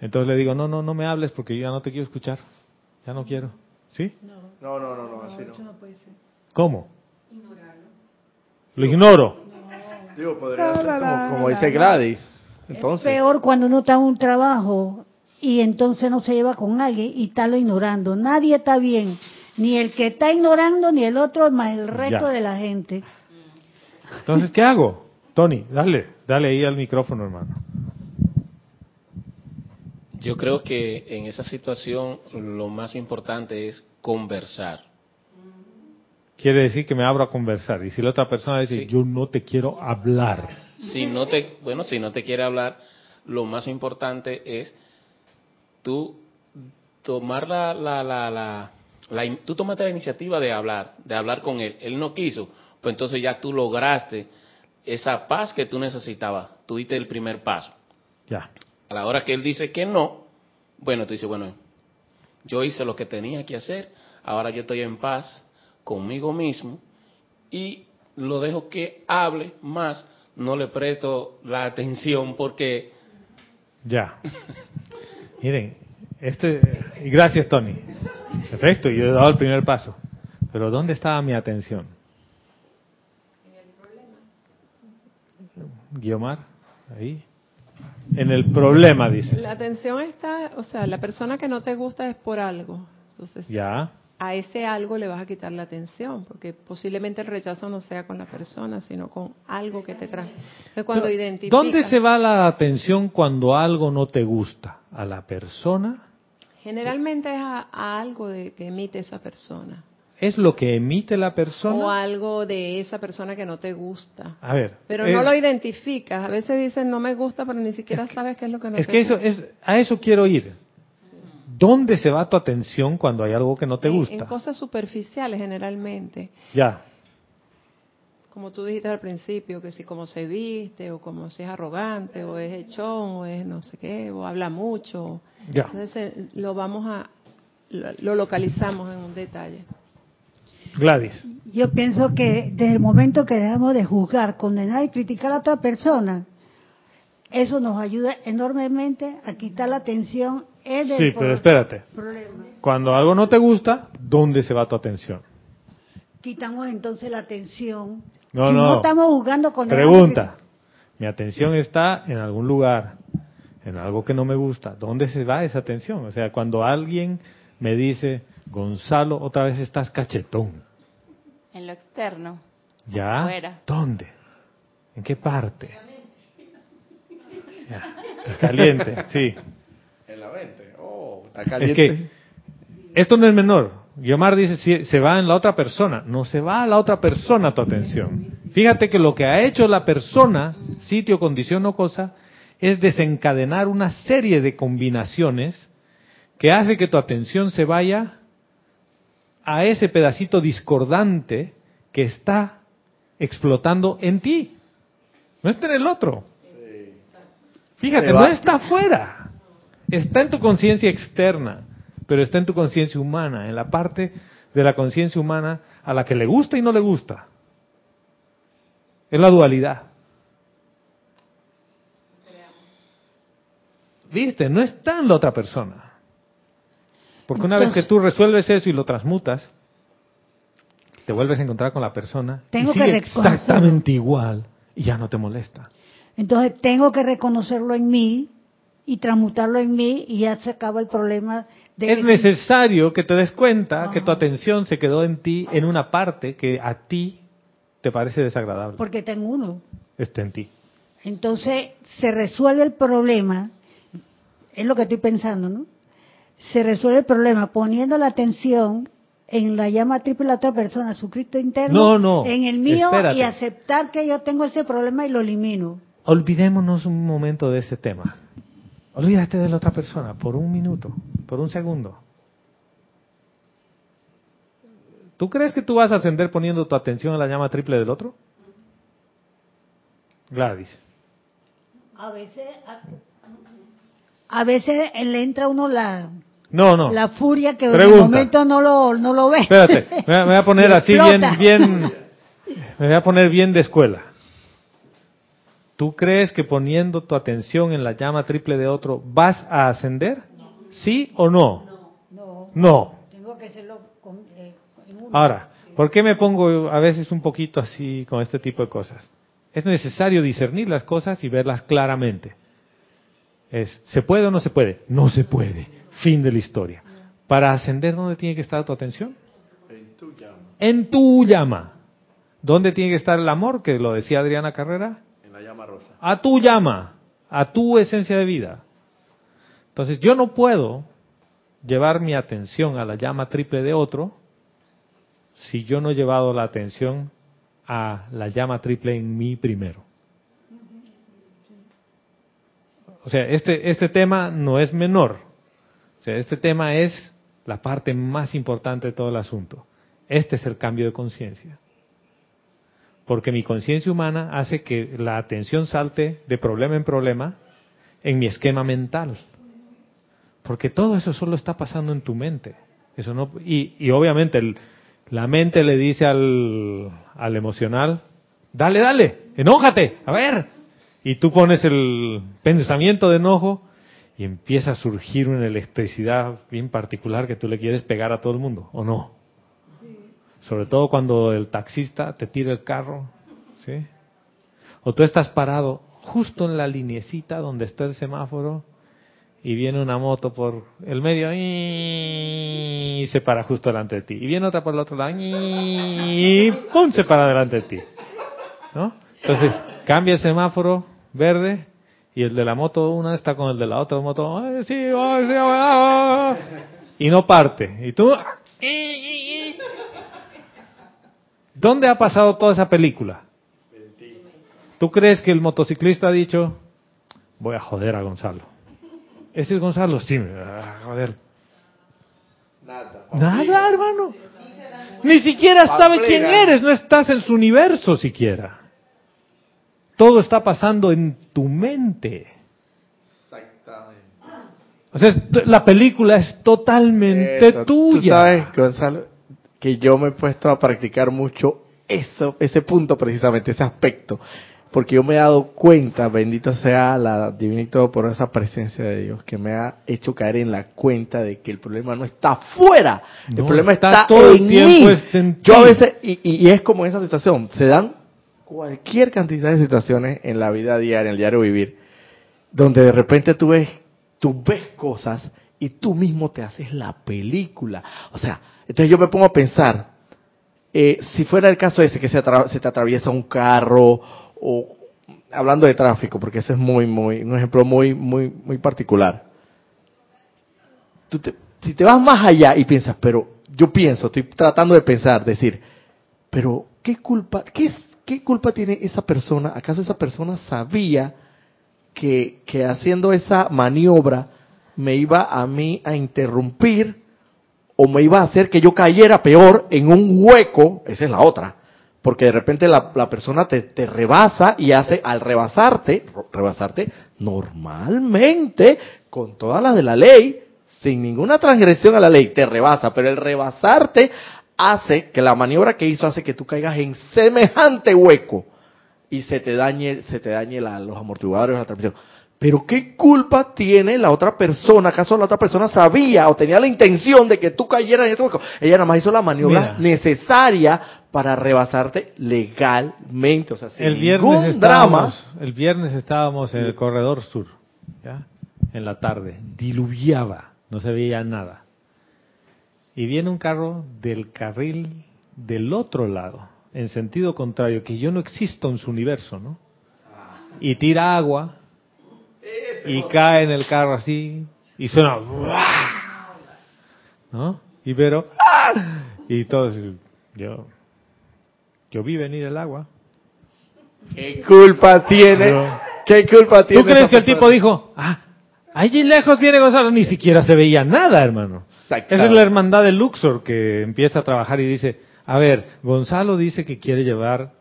Entonces le digo, no, no, no me hables porque yo ya no te quiero escuchar, ya no quiero. ¿Sí? No, no, no, no, así no. ¿Cómo? Ignorarlo. Lo ignoro. Digo, podría ser como, como dice Gladys. Entonces. Es peor cuando uno está en un trabajo y entonces no se lleva con alguien y está lo ignorando. Nadie está bien ni el que está ignorando, ni el otro, más el resto de la gente. Entonces, ¿qué hago? Tony, dale, dale ahí al micrófono, hermano. Yo creo que en esa situación lo más importante es conversar. Quiere decir que me abro a conversar. Y si la otra persona dice, yo no te quiero hablar. Si no te, bueno, si no te quiere hablar, lo más importante es tú tomar la, la, la tú tomaste la iniciativa de hablar, de hablar con él. Él no quiso, pues entonces ya tú lograste esa paz que tú necesitabas. Tú diste el primer paso. Ya. A la hora que él dice que no, bueno, tú dices, bueno, yo hice lo que tenía que hacer, ahora yo estoy en paz conmigo mismo y lo dejo que hable más, no le presto la atención porque Ya. Miren, este, y gracias Tony. Perfecto, yo he dado el primer paso. Pero ¿dónde estaba mi atención? Guiomar, ahí. En el problema, dice. La atención está, o sea, la persona que no te gusta es por algo. Entonces, Ya. a ese algo le vas a quitar la atención, porque posiblemente el rechazo no sea con la persona, sino con algo que te trae. Cuando Pero, identificas, ¿Dónde se va la atención cuando algo no te gusta? ¿A la persona? Generalmente es a, a algo de, que emite esa persona, ¿Es lo que emite la o persona? algo de esa persona que no te gusta. A ver. Pero eh, no lo identificas. A veces dicen no me gusta, pero ni siquiera sabes qué es lo que no Es te que eso gusta. es a eso quiero ir. ¿Dónde se va tu atención cuando hay algo que no te En- gusta? En cosas superficiales generalmente. Ya. Como tú dijiste al principio, que si como se viste, o como si es arrogante, o es echón, o es no sé qué, o habla mucho. Ya. Entonces eh, lo vamos a, lo, lo localizamos en un detalle. Gladys. Yo pienso que desde el momento que dejamos de juzgar, condenar y criticar a otra persona, eso nos ayuda enormemente a quitar la atención. Es del Sí, pero espérate. problema. Cuando algo no te gusta, ¿dónde se va tu atención? Quitamos entonces la atención. No, si no, no. estamos juzgando con Pregunta. Mi atención está en algún lugar, en algo que no me gusta. ¿Dónde se va esa atención? O sea, cuando alguien me dice, Gonzalo, otra vez estás cachetón. En lo externo. ¿Ya? Afuera. ¿Dónde? ¿En qué parte? Ya, Caliente, sí. En la mente. Oh, está Es caliente. que esto no es menor. Guiomar dice, si se va en la otra persona. No se va a la otra persona tu atención. Fíjate que lo que ha hecho la persona, sitio, condición o cosa, es desencadenar una serie de combinaciones que hace que tu atención se vaya a ese pedacito discordante que está explotando en ti. No está en el otro. Fíjate, no está afuera. Está en tu conciencia externa, pero está en tu conciencia humana, en la parte de la conciencia humana a la que le gusta y no le gusta. Es la dualidad. ¿Viste? No está en la otra persona. Porque una vez que tú resuelves eso y lo transmutas, te vuelves a encontrar con la persona Tengo y sigue exactamente igual y ya no te molesta. Entonces tengo que reconocerlo en mí y transmutarlo en mí y ya se acaba el problema de Es necesario que te des cuenta Ajá. que tu atención se quedó en ti, en una parte que a ti te parece desagradable. porque tengo uno. Está en ti. Entonces se resuelve el problema, es lo que estoy pensando, ¿no? Se resuelve el problema poniendo la atención en la llama triple la otra persona, su Cristo interno, No, no, en el mío espérate. y aceptar que yo tengo ese problema y lo elimino. Olvidémonos un momento de ese tema. Olvídate de la otra persona por un minuto, por un segundo. ¿Tú crees que tú vas a ascender poniendo tu atención en la llama triple del otro? Gladys. A veces, a, a veces le entra a uno la, No, no. la furia que Pregunta. el momento no lo, no lo ve. Espérate, me voy a- me voy a poner así bien, bien, me voy a poner bien de escuela. ¿Tú crees que poniendo tu atención en la llama triple de otro vas a ascender? ¿Sí o no? No, No. tengo que hacerlo con, eh, en uno. Ahora, ¿por qué me pongo a veces un poquito así con este tipo de cosas? Es necesario discernir las cosas y verlas claramente. Es, ¿se puede o no se puede? No se puede. Fin de la historia. Para ascender, ¿dónde tiene que estar tu atención? En tu llama. En tu llama. ¿Dónde tiene que estar el amor? Que lo decía Adriana Carrera. En la llama rosa. A tu llama, a tu esencia de vida. Entonces yo no puedo llevar mi atención a la llama triple de otro si yo no he llevado la atención a la llama triple en mí primero. O sea, este, este tema no es menor. O sea, este tema es la parte más importante de todo el asunto. Este es el cambio de conciencia. porque mi conciencia humana hace que la atención salte de problema en problema en mi esquema mental. Porque todo eso solo está pasando en tu mente. Eso no, y, y obviamente el- la mente le dice al, al emocional, dale, dale, enójate, a ver. Y tú pones el pensamiento de enojo y empieza a surgir una electricidad bien particular que tú le quieres pegar a todo el mundo, ¿o no? Sobre todo cuando el taxista te tira el carro, ¿sí? O tú estás parado justo en la linecita donde está el semáforo y viene una moto por el medio y se para justo delante de ti. Y viene otra por el otro lado y ¡pum! se para delante de ti. ¿No? Entonces, cambia el semáforo verde y el de la moto una está con el de la otra moto. "Ay, sí, ay, sí, ah, ah", y no parte. Y tú... ¿Dónde ha pasado toda esa película? ¿Tú crees que el motociclista ha dicho, voy a joder a Gonzalo? ¿Ese es Gonzalo? Sí, joder. Nada, hermano. Ni siquiera sabe quién eres, no estás en su universo siquiera. Todo está pasando en tu mente. O sea, la película es totalmente Eso, tuya. Tú sabes, Gonzalo, que yo me he puesto a practicar mucho eso, ese punto precisamente, ese aspecto. Porque yo me he dado cuenta, bendito sea la divina y todo por esa presencia de Dios, que me ha hecho caer en la cuenta de que el problema no está fuera, el problema está está, todo el en tiempo mí. está en yo a veces, y, y- y es como esa situación, se dan cualquier cantidad de situaciones en la vida diaria, en el diario vivir, donde de repente tú ves, tú ves cosas y tú mismo te haces la película. O sea, entonces yo me pongo a pensar, eh, si fuera el caso ese que se, atra- se te atraviesa un carro o hablando de tráfico, porque ese es muy, muy, un ejemplo muy, muy, muy particular. Tú si te vas más allá y piensas, pero yo pienso, estoy tratando de pensar, decir, pero ¿qué culpa, qué, qué culpa tiene esa persona? ¿Acaso esa persona sabía que, que haciendo esa maniobra me iba a mí a interrumpir o me iba a hacer que yo cayera peor en un hueco? Esa es la otra. Porque de repente la, la persona te, te rebasa y hace, al rebasarte, rebasarte normalmente, con todas las de la ley, sin ninguna transgresión a la ley, te rebasa, pero el rebasarte hace que la maniobra que hizo hace que tú caigas en semejante hueco y se te dañe, se te dañe la- los amortiguadores, la transmisión. Pero ¿qué culpa tiene la otra persona? ¿Acaso la otra persona sabía o tenía la intención de que tú cayeras en ese hueco? Ella nada más hizo la maniobra Mira. necesaria para rebasarte legalmente. O sea, sin el viernes drama. el viernes estábamos en el corredor sur, ¿ya? En la tarde, diluviaba, no se veía nada. Y viene un carro del carril del otro lado, en sentido contrario, que yo no existo en su universo, ¿no? Y tira agua y cae en el carro así y suena ¡buah! ¿no? Y pero ¡ah! y todos yo yo vi venir el agua. ¿Qué culpa tiene? ¿Qué culpa tiene? ¿Tú crees que el tipo dijo, ah, allí lejos viene Gonzalo? Ni siquiera se veía nada, hermano. Exacto. Esa es la hermandad de Luxor que empieza a trabajar y dice, a ver, Gonzalo dice que quiere llevar,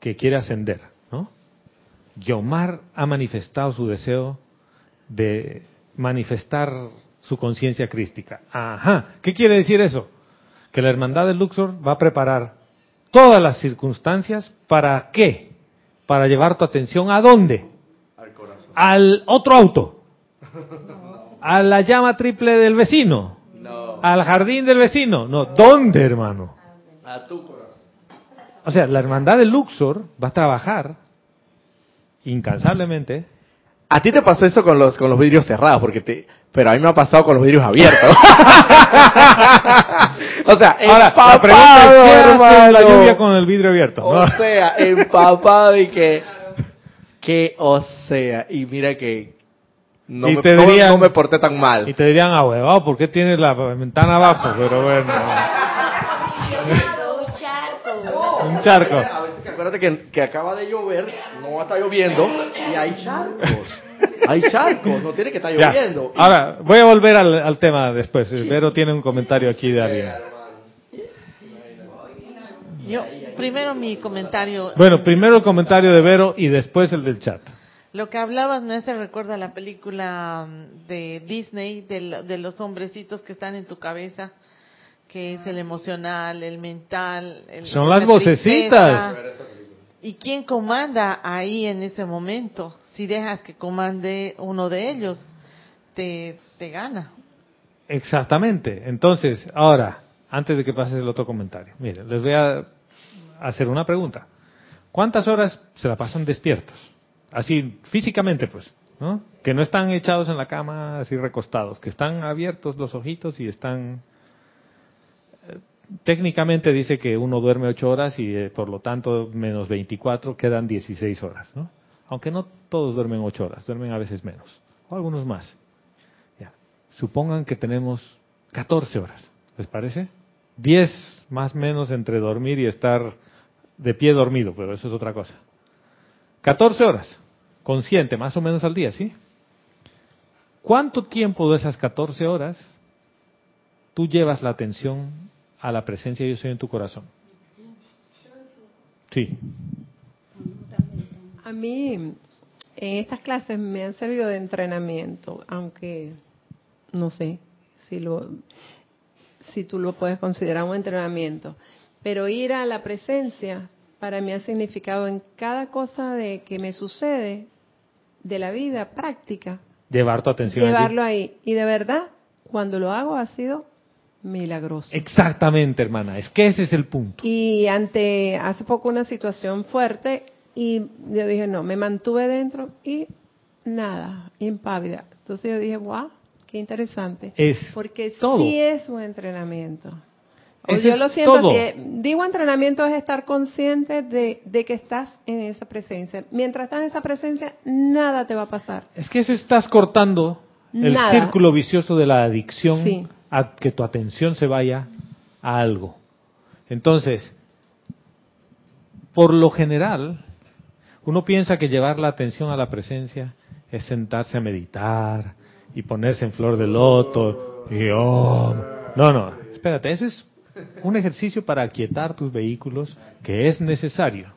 que quiere ascender, ¿no? Yomar ha manifestado su deseo de manifestar su conciencia crística. Ajá, ¿qué quiere decir eso? Que la hermandad de Luxor va a preparar todas las circunstancias para qué? Para llevar tu atención a dónde? Al otro auto. A la llama triple del vecino. Al jardín del vecino. No, ¿dónde, hermano? A tu corazón. O sea, la hermandad de Luxor va a trabajar incansablemente. A ti te pasó eso con los con los vidrios cerrados, porque te, pero a mí me ha pasado con los vidrios abiertos. o sea, Ahora, la pregunta es, ¿qué hace empapado, la lluvia con el vidrio abierto? O ¿no? sea, empapado y que, que, o sea, y mira que no, Y me, te no- dirían- no me porté tan mal. Y te dirían, ah, huevado, ¿por qué tienes la ventana abajo? Pero bueno, un charco. A veces que acuérdate que, que acaba de llover, no está lloviendo, y hay charcos. Hay charcos, no tiene que estar lloviendo. Ahora, voy a volver al, al tema después. Vero tiene un comentario aquí de alguien. Yo, primero mi comentario. Bueno, primero el comentario de Vero y después el del chat. Lo que hablabas me hace recuerda la película mm, de Disney de, de los hombrecitos que están en tu cabeza, que es el emocional, el mental. El, Son la las vocecitas. tristeza. ¿Y quién comanda ahí en ese momento? Si dejas que comande uno de ellos, te, te gana. Exactamente. Entonces, ahora, antes de que pases el otro comentario, mire, les voy a hacer una pregunta. ¿Cuántas horas se la pasan despiertos? Así, físicamente, pues, ¿no? Que no están echados en la cama así recostados, que están abiertos los ojitos y están... eh, Técnicamente dice que uno duerme ocho horas y eh, por lo tanto menos 24 quedan 16 horas, ¿no? Aunque no todos duermen ocho horas, duermen a veces menos, o algunos más. Ya. Supongan que tenemos 14 horas, ¿les parece? 10 más menos entre dormir y estar de pie dormido, pero eso es otra cosa. 14 horas, consciente, más o menos al día, ¿sí? ¿Cuánto tiempo de esas 14 horas tú llevas la atención a la presencia de soy en tu corazón? Sí. A mí, en estas clases me han servido de entrenamiento, aunque no sé si lo si tú lo puedes considerar un entrenamiento, pero ir a la presencia para mí ha significado en cada cosa de que me sucede de la vida práctica Llevar tu atención allí. llevarlo ahí y de verdad cuando lo hago ha sido milagroso. Exactamente, hermana. Es que ese es el punto. Y ante hace poco una situación fuerte y yo dije, no, me mantuve dentro y nada, impávida. Entonces yo dije, wow, qué interesante. Es Porque todo. sí es un entrenamiento. Eso yo lo siento todo. así. Digo entrenamiento es estar consciente de, de que estás en esa presencia. Mientras estás en esa presencia, nada te va a pasar. Es que eso estás cortando el Nada. círculo vicioso de la adicción Sí. a que tu atención se vaya a algo. Entonces, por lo general, uno piensa que llevar la atención a la presencia es sentarse a meditar y ponerse en flor de loto y oh, no, no, espérate, eso es un ejercicio para aquietar tus vehículos que es necesario.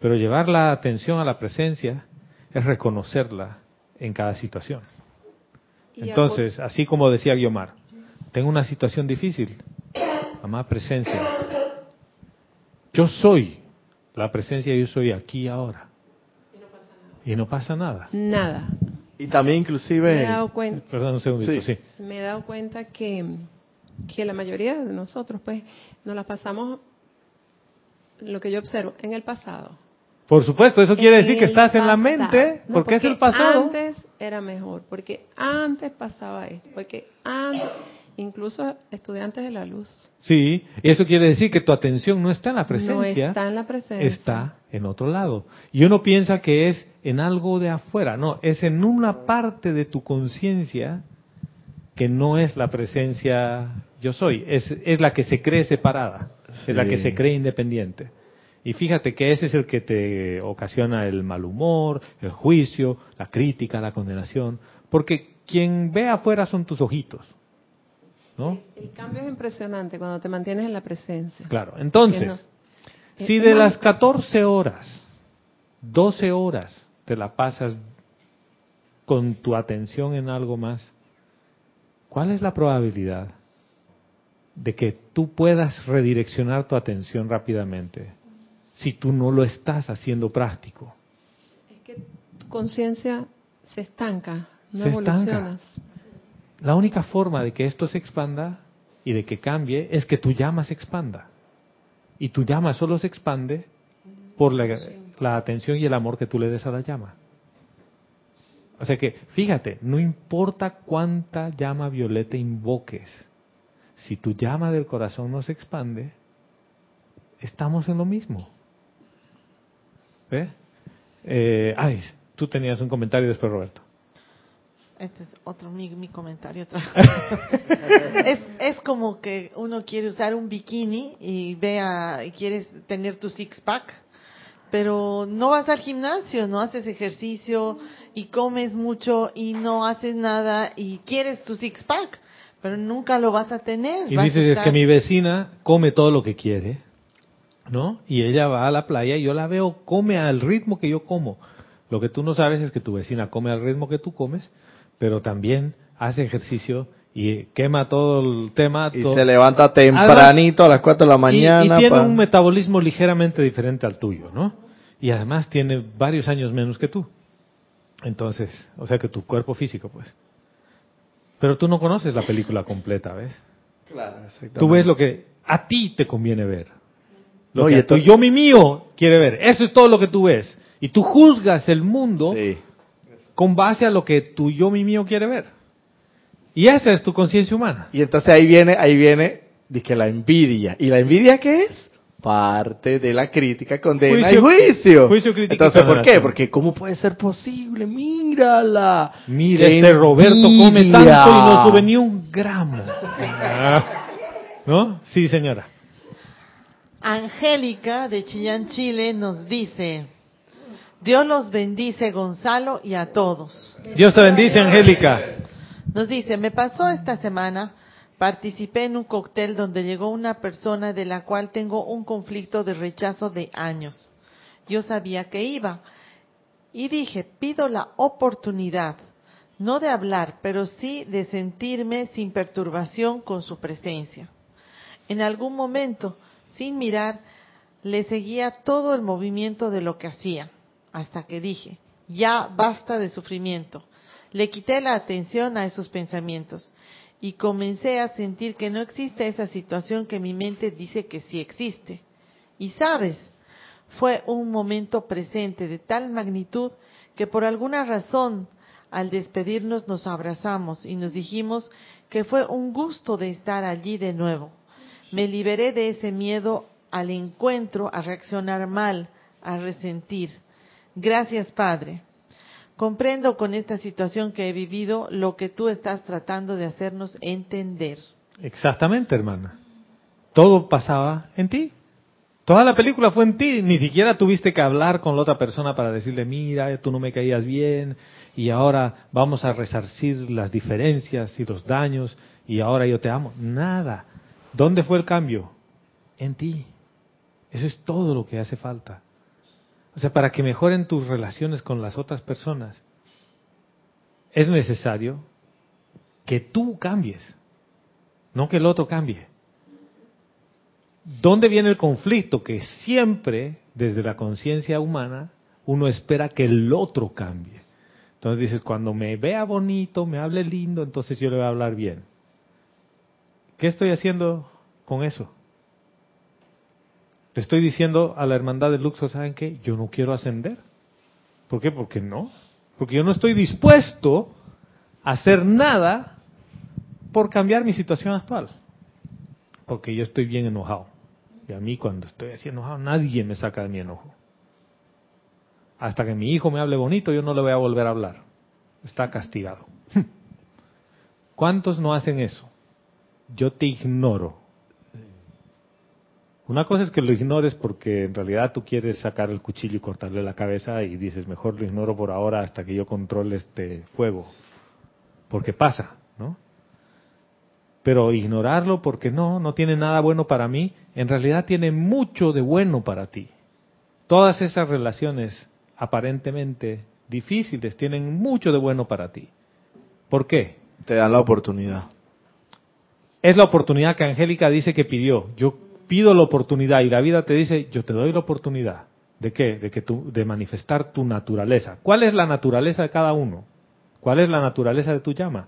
Pero llevar la atención a la presencia es reconocerla en cada situación. Entonces, así como decía Guiomar, tengo una situación difícil. Mamá, presencia. Yo soy la presencia, yo soy aquí y ahora. Y no pasa nada. Nada. Y también Me inclusive... he dado cuenta. Perdón un segundito, sí. Sí. me he dado cuenta que, que la mayoría de nosotros, pues, nos la pasamos, lo que yo observo, en el pasado. Por supuesto, eso quiere decir que estás en la mente, No, porque es el pasado. Antes era mejor, porque antes pasaba esto, porque antes, incluso estudiantes de la luz, Sí, y eso quiere decir que tu atención no está en la no presencia, está en la presencia. está en otro lado. Y uno piensa que es en algo de afuera, no, es en una parte de tu conciencia que no es la presencia yo soy, es, es la que se cree separada, es la que se cree independiente. Y fíjate que ese es el que te ocasiona el mal humor, el juicio, la crítica, la condenación, porque quien ve afuera son tus ojitos, ¿no? El cambio es impresionante cuando te mantienes en la presencia. Claro, entonces, no. si Es de las 14 horas, 12 horas te la pasas con tu atención en algo más, ¿cuál es la probabilidad de que tú puedas redireccionar tu atención rápidamente si tú no lo estás haciendo práctico? Es que tu conciencia se estanca, no Se estanca. evolucionas. La única forma de que esto se expanda y de que cambie es que tu llama se expanda. Y tu llama solo se expande por la, la atención y el amor que tú le des a la llama. O sea que, fíjate, no importa cuánta llama violeta invoques, si tu llama del corazón no se expande, estamos en lo mismo. ¿Ve? Eh, ay, tú tenías un comentario después, Roberto. Este es otro mi, mi comentario. otra- es, es como que uno quiere usar un bikini y vea y quieres tener tu six pack, pero no vas al gimnasio, no haces ejercicio y comes mucho y no haces nada y quieres tu six pack, pero nunca lo vas a tener. Y dices, es que mi vecina come todo lo que quiere. ¿no? Y ella va a la playa y yo la veo, come al ritmo que yo como. Lo que tú no sabes es que tu vecina come al ritmo que tú comes, pero también hace ejercicio y quema todo el tema. Y todo- se levanta tempranito a las 4 de la mañana. Y, tiene pa- un metabolismo ligeramente diferente al tuyo, ¿no? Y además tiene varios años menos que tú. Entonces, o sea que tu cuerpo físico, pues. Pero tú no conoces la película completa, ¿ves? Claro. Tú ves lo que a ti te conviene ver. Lo No, que y tu yo mi mío quiere ver. Eso es todo lo que tú ves. Y tú juzgas el mundo Sí. con base a lo que tu yo mi mío quiere ver. Y esa es tu conciencia humana. Y entonces ahí viene, ahí viene, que la envidia. ¿Y la envidia qué es? Parte de la crítica, condena Juicio- y juicio. juicio, crítica entonces, ¿por qué? Porque ¿cómo puede ser posible? Mírala. Mira, ¡Qué este Roberto come envidia! tanto y no sube ni un gramo. ¿No? Sí, señora. Angélica de Chillán, Chile nos dice, Dios los bendice Gonzalo y a todos. Dios te bendice, Angélica. Nos dice, me pasó esta semana, participé en un cóctel donde llegó una persona de la cual tengo un conflicto de rechazo de años. Yo sabía que iba y dije, pido la oportunidad, no de hablar, pero sí de sentirme sin perturbación con su presencia. En algún momento, sin mirar, le seguía todo el movimiento de lo que hacía, hasta que dije, ya basta de sufrimiento. Le quité la atención a esos pensamientos y comencé a sentir que no existe esa situación que mi mente dice que sí existe. Y sabes, fue un momento presente de tal magnitud que por alguna razón al despedirnos nos abrazamos y nos dijimos que fue un gusto de estar allí de nuevo. Me liberé de ese miedo al encuentro, a reaccionar mal, a resentir. Gracias, Padre. Comprendo con esta situación que he vivido lo que tú estás tratando de hacernos entender. Exactamente, hermana. Todo pasaba en ti. Toda la película fue en ti. Ni siquiera tuviste que hablar con la otra persona para decirle, mira, tú no me caías bien y ahora vamos a resarcir las diferencias y los daños y ahora yo te amo. Nada. ¿Dónde fue el cambio? En ti. Eso es todo lo que hace falta. O sea, para que mejoren tus relaciones con las otras personas, es necesario que tú cambies, no que el otro cambie. ¿Dónde viene el conflicto? Que siempre, desde la conciencia humana, uno espera que el otro cambie. Entonces dices, cuando me vea bonito, me hable lindo, entonces yo le voy a hablar bien. ¿Qué estoy haciendo con eso? Le estoy diciendo a la hermandad de Luxor, ¿saben qué? Yo no quiero ascender. ¿Por qué? Porque no. Porque yo no estoy dispuesto a hacer nada por cambiar mi situación actual. Porque yo estoy bien enojado. Y a mí cuando estoy así enojado, nadie me saca de mi enojo. Hasta que mi hijo me hable bonito, yo no le voy a volver a hablar. Está castigado. ¿Cuántos no hacen eso? Yo te ignoro. Una cosa es que lo ignores porque en realidad tú quieres sacar el cuchillo y cortarle la cabeza y dices, mejor lo ignoro por ahora hasta que yo controle este fuego. Porque pasa, ¿no? Pero ignorarlo porque no, no tiene nada bueno para mí, en realidad tiene mucho de bueno para ti. Todas esas relaciones aparentemente difíciles tienen mucho de bueno para ti. ¿Por qué? Te dan la oportunidad. Es la oportunidad que Angélica dice que pidió. Yo pido la oportunidad y la vida te dice, yo te doy la oportunidad. ¿De qué? De que tú, de manifestar tu naturaleza. ¿Cuál es la naturaleza de cada uno? ¿Cuál es la naturaleza de tu llama?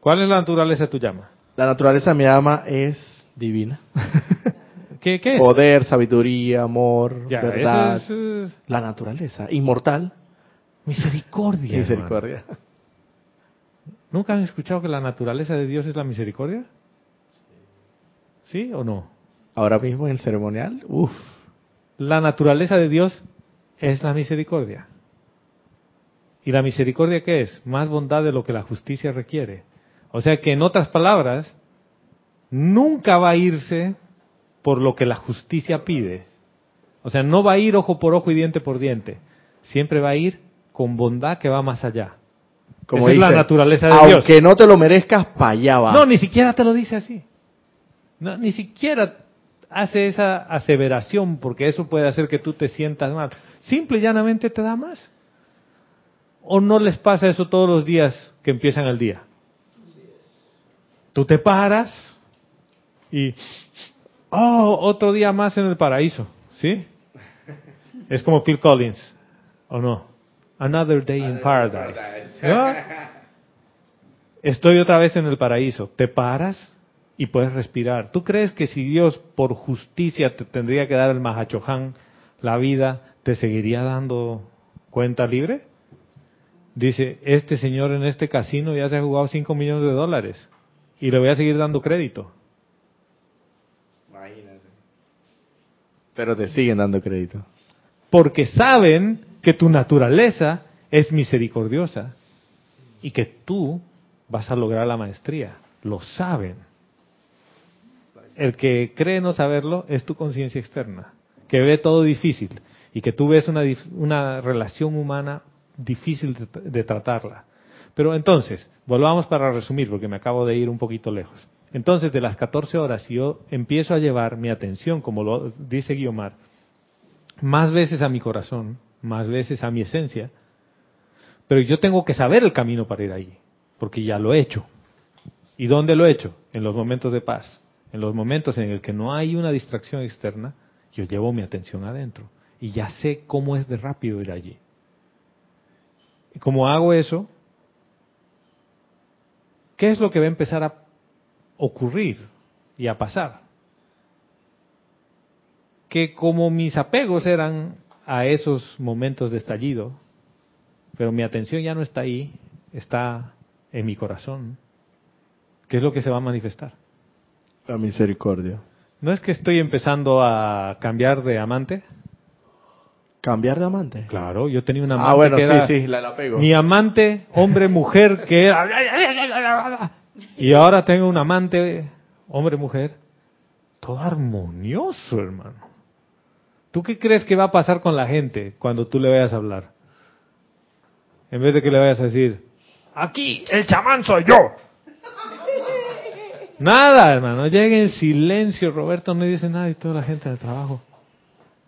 ¿Cuál es la naturaleza de tu llama? La naturaleza de mi llama es divina. ¿Qué, qué es? Poder, sabiduría, amor, Ya, verdad. es, La naturaleza, inmortal. misericordia. Misericordia. hermano. ¿Nunca han escuchado que la naturaleza de Dios es la misericordia? ¿Sí o no? Ahora mismo en el ceremonial, uff. La naturaleza de Dios es la misericordia. ¿Y la misericordia qué es? Más bondad de lo que la justicia requiere. O sea que en otras palabras, nunca va a irse por lo que la justicia pide. O sea, no va a ir ojo por ojo y diente por diente. Siempre va a ir con bondad que va más allá. Como Esa es la dice, naturaleza de aunque Dios. no te lo merezcas, para allá va. No, ni siquiera te lo dice así. No, ni siquiera hace esa aseveración porque eso puede hacer que tú te sientas mal. Simple y llanamente te da más. ¿O no les pasa eso todos los días que empiezan el día? Tú te paras y, oh, otro día más en el paraíso, ¿sí? Es como Phil Collins, ¿o no? Another day in paradise. Estoy otra vez en el paraíso. Te paras y puedes respirar. ¿Tú crees que si Dios por justicia te tendría que dar el Mahachohan, la vida, te seguiría dando cuenta libre? Dice, este señor en este casino ya se ha jugado 5 millones de dólares y le voy a seguir dando crédito. Pero te siguen dando crédito. Porque saben que tu naturaleza es misericordiosa y que tú vas a lograr la maestría. Lo saben. El que cree no saberlo es tu conciencia externa, que ve todo difícil y que tú ves una, relación humana difícil de, de tratarla. Pero entonces, volvamos para resumir, porque me acabo de ir un poquito lejos. Entonces, de las 14 horas, si yo empiezo a llevar mi atención, como lo dice Guiomar, más veces a mi corazón, más veces a mi esencia, pero yo tengo que saber el camino para ir allí, porque ya lo he hecho. ¿Y dónde lo he hecho? En los momentos de paz, en los momentos en el que no hay una distracción externa, yo llevo mi atención adentro y ya sé cómo es de rápido ir allí. Y como hago eso, ¿qué es lo que va a empezar a ocurrir y a pasar? Que como mis apegos eran a esos momentos de estallido, pero mi atención ya no está ahí, está en mi corazón, ¿qué es lo que se va a manifestar? La misericordia. ¿No es que estoy empezando a cambiar de amante? ¿Cambiar de amante? Claro, yo tenía una amante Ah, bueno, que sí, era sí, la, la pego. mi amante, hombre, mujer, que era... Y ahora tengo un amante, hombre, mujer, todo armonioso, hermano. ¿Tú qué crees que va a pasar con la gente cuando tú le vayas a hablar? En vez de que le vayas a decir, aquí el chamán soy yo. Nada, hermano, llega en silencio, Roberto no dice nada y toda la gente del trabajo.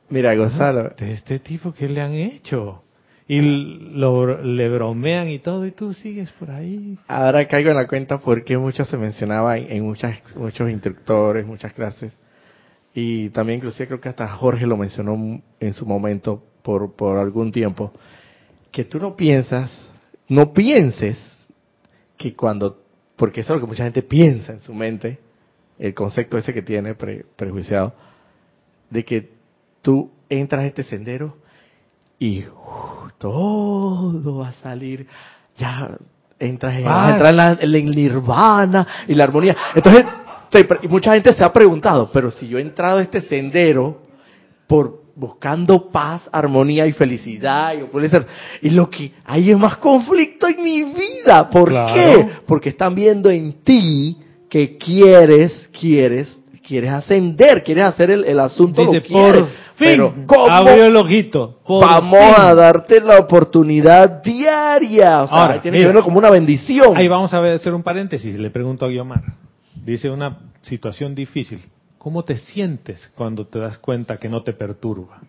Mira, Gonzalo, De este tipo, ¿qué le han hecho? Y lo, le bromean y todo, y tú sigues por ahí. ahora caigo en la cuenta porque mucho se mencionaba en, en muchas, muchos instructores, muchas clases. Y también inclusive creo que hasta Jorge lo mencionó en su momento por, por algún tiempo. Que tú no piensas, no pienses que cuando, porque eso es lo que mucha gente piensa en su mente, el concepto ese que tiene pre- prejuiciado, de que tú entras a este sendero y uf, todo va a salir, ya entras en, vas a Paz. entrar en, la, en el nirvana y la armonía. Entonces, te mucha gente se ha preguntado, pero si yo he entrado a este sendero por buscando paz, armonía y felicidad y opulencia, y lo que hay es más conflicto en mi vida. ¿Por Claro. qué? Porque están viendo en ti que quieres, quieres, quieres ascender, quieres hacer el, el asunto Dice, lo quieres. por fin, Pero ¿cómo abrió el ojito. por vamos fin. a darte la oportunidad diaria? O sea, Ahora, tiene que verlo como una bendición. Ahí vamos a hacer un paréntesis. Le pregunto a Guiomar. Dice una situación difícil. ¿Cómo te sientes cuando te das cuenta que no te perturba?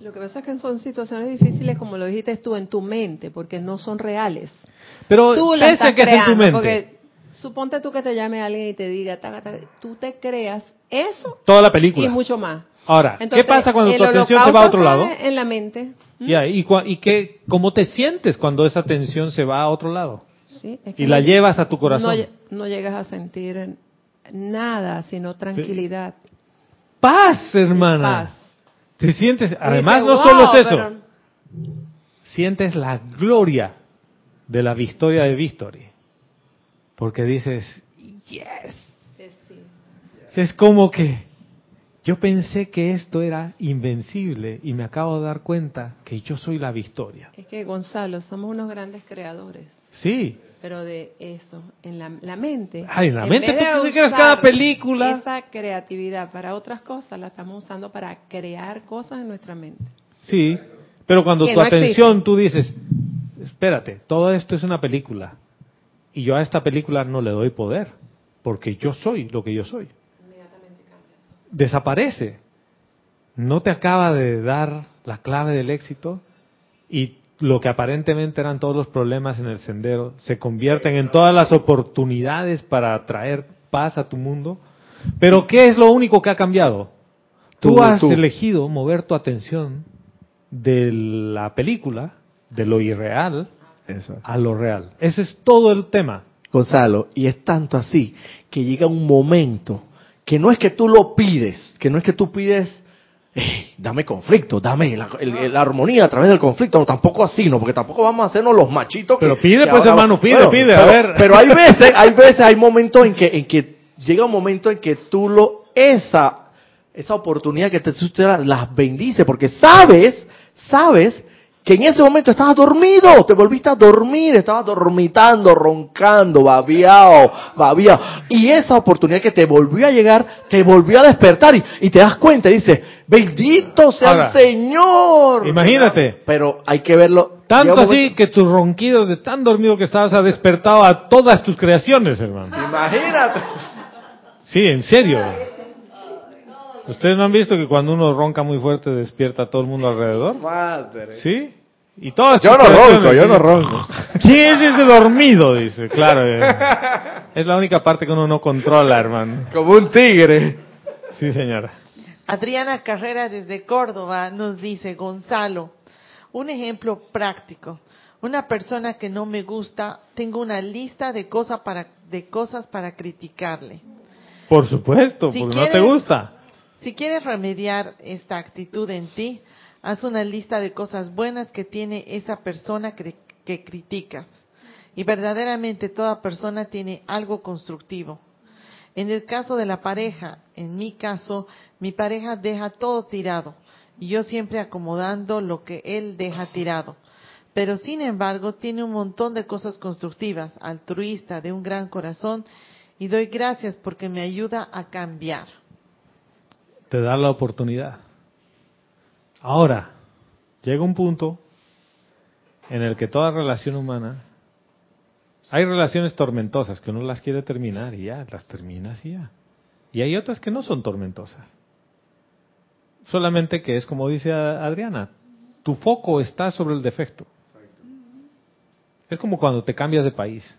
Lo que pasa es que son situaciones difíciles, como lo dijiste tú, en tu mente, porque no son reales. Pero Tú las estás que es en tu creando, mente. porque suponte tú que te llame alguien y te diga, taca, taca, tú te creas eso Toda la película. y mucho más. Ahora, Entonces, ¿qué pasa cuando tu atención se va a otro lado? En la mente. ¿Mm? Ya, ¿Y, y qué, cómo te sientes cuando esa atención se va a otro lado? Sí, es que Y la llevas a tu corazón. No, no llegas a sentir nada, sino tranquilidad. Paz, hermana. Paz. Te sientes, además no solo "Wow, es eso, pero- sientes la gloria de la victoria de Victory. Porque dices, yes. Es como que yo pensé que esto era invencible y me acabo de dar cuenta que yo soy la victoria. Es que Gonzalo, somos unos grandes creadores. Sí, Pero de eso, en la, la mente. Ay, en la en mente, ¿tú crees? usar Cada película. Esa creatividad para otras cosas la estamos usando para crear cosas en nuestra mente. sí. Pero cuando Que tu no atención, existen. tú dices, espérate, todo esto es una película. Y yo a esta película no le doy poder, porque yo soy lo que yo soy. desaparece. No te acaba de dar la clave del éxito y lo que aparentemente eran todos los problemas en el sendero se convierten en todas las oportunidades para traer paz a tu mundo. Pero ¿qué es lo único que ha cambiado? Tú, Tú, has tú. elegido mover tu atención de la película, de lo irreal, a lo real. Ese es todo el tema. Gonzalo, y es tanto así que llega un momento que no es que tú lo pides, que no es que tú pides, "Eh, dame conflicto, dame la, el- la armonía a través del conflicto, no, tampoco así, no, porque tampoco vamos a hacernos los machitos. que- Pero pide, que pues, ahora- hermano, pide, pide, a ver. Pero hay veces, hay veces, hay momentos en que, en que llega un momento en que tú lo, esa, esa oportunidad que te suceda, las bendice, porque sabes, sabes que en ese momento estabas dormido, te volviste a dormir, estabas dormitando, roncando, babiado, babiado. Y esa oportunidad que te volvió a llegar, te volvió a despertar y, y te das cuenta y dices, bendito sea Ahora, el Señor. imagínate. Pero hay que verlo. Tanto así que tus ronquidos de tan dormido que estabas ha despertado a todas tus creaciones, hermano. Imagínate. Sí, en serio. ¿Ustedes no han visto que cuando uno ronca muy fuerte despierta a todo el mundo alrededor? Madre. ¿Sí? Y todas Yo no ronco, yo no ronco. ¿Quién es ese dormido? Dice, claro. eh. Es la única parte que uno no controla, hermano. Como un tigre. Sí, señora. Adriana Carrera desde Córdoba nos dice, Gonzalo, un ejemplo práctico. Una persona que no me gusta, tengo una lista de, cosas para, de cosas para criticarle. Por supuesto, Si porque no te gusta. Si quieres remediar esta actitud en ti, haz una lista de cosas buenas que tiene esa persona que, criticas. Y verdaderamente toda persona tiene algo constructivo. En el caso de la pareja, en mi caso, mi pareja deja todo tirado y yo siempre acomodando lo que él deja tirado. Pero sin embargo, tiene un montón de cosas constructivas, altruista, de un gran corazón y doy gracias porque me ayuda a cambiar. Te da la oportunidad. Ahora, llega un punto en el que toda relación humana, hay relaciones tormentosas que uno las quiere terminar y ya, las terminas y ya. Y hay otras que no son tormentosas. Solamente que es como dice Adriana, tu foco está sobre el defecto. Es como cuando te cambias de país.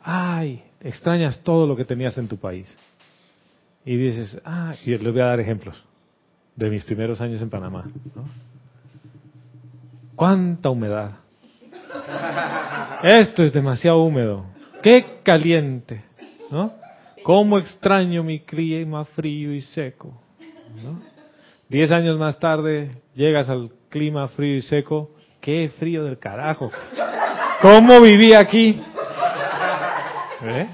Ay, extrañas todo lo que tenías en tu país. Y dices, ah, y les voy a dar ejemplos de mis primeros años en Panamá. ¿Cuánta humedad? Esto es demasiado húmedo. ¡Qué caliente! ¿No? ¿Cómo extraño mi clima frío y seco? Diez años más tarde llegas al clima frío y seco. ¡Qué frío del carajo! ¿Cómo viví aquí? ¿Eh?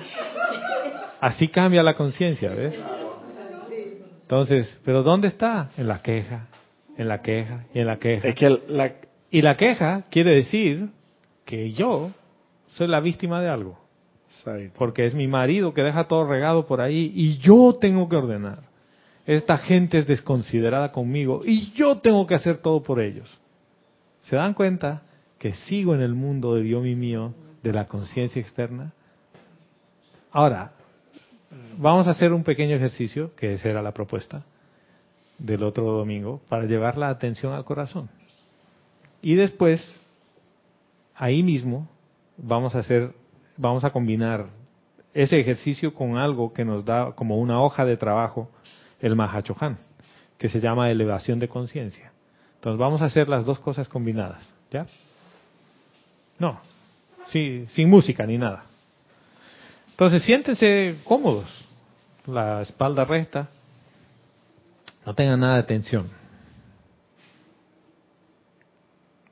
Así cambia la conciencia, ¿ves? Entonces, ¿pero dónde está? En la queja, en la queja y en la queja. Es que la, Y la queja quiere decir que yo soy la víctima de algo. Porque es mi marido que deja todo regado por ahí y yo tengo que ordenar. Esta gente es desconsiderada conmigo y yo tengo que hacer todo por ellos. ¿Se dan cuenta que sigo en el mundo de Dios mío, de la conciencia externa? Ahora, vamos a hacer un pequeño ejercicio, que esa era la propuesta del otro domingo, para llevar la atención al corazón. Y después, ahí mismo, vamos a hacer, vamos a combinar ese ejercicio con algo que nos da como una hoja de trabajo el Mahachohan, que se llama elevación de conciencia. Entonces vamos a hacer las dos cosas combinadas, ¿ya? No, sí, sin música ni nada. Entonces siéntense cómodos, la espalda recta, no tengan nada de tensión.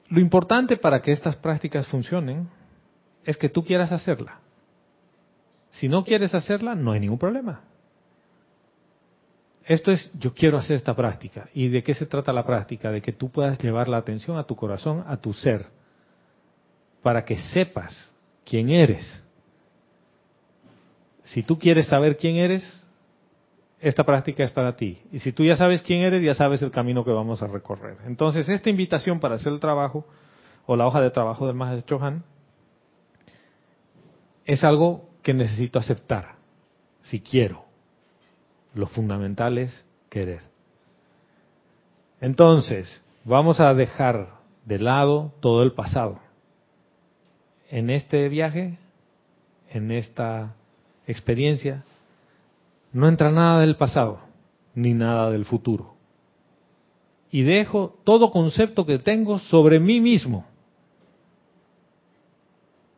Lo importante para que estas prácticas funcionen es que tú quieras hacerla. Si no quieres hacerla, no hay ningún problema. Esto es, yo quiero hacer esta práctica. ¿Y de qué se trata la práctica? De que tú puedas llevar la atención a tu corazón, a tu ser, para que sepas quién eres. Si tú quieres saber quién eres, esta práctica es para ti. Y si tú ya sabes quién eres, ya sabes el camino que vamos a recorrer. Entonces, esta invitación para hacer el trabajo, o la hoja de trabajo del Maestro Chohan, es algo que necesito aceptar, si quiero. Lo fundamental es querer. Entonces, vamos a dejar de lado todo el pasado. En este viaje, en esta experiencia, no entra nada del pasado ni nada del futuro. Y dejo todo concepto que tengo sobre mí mismo,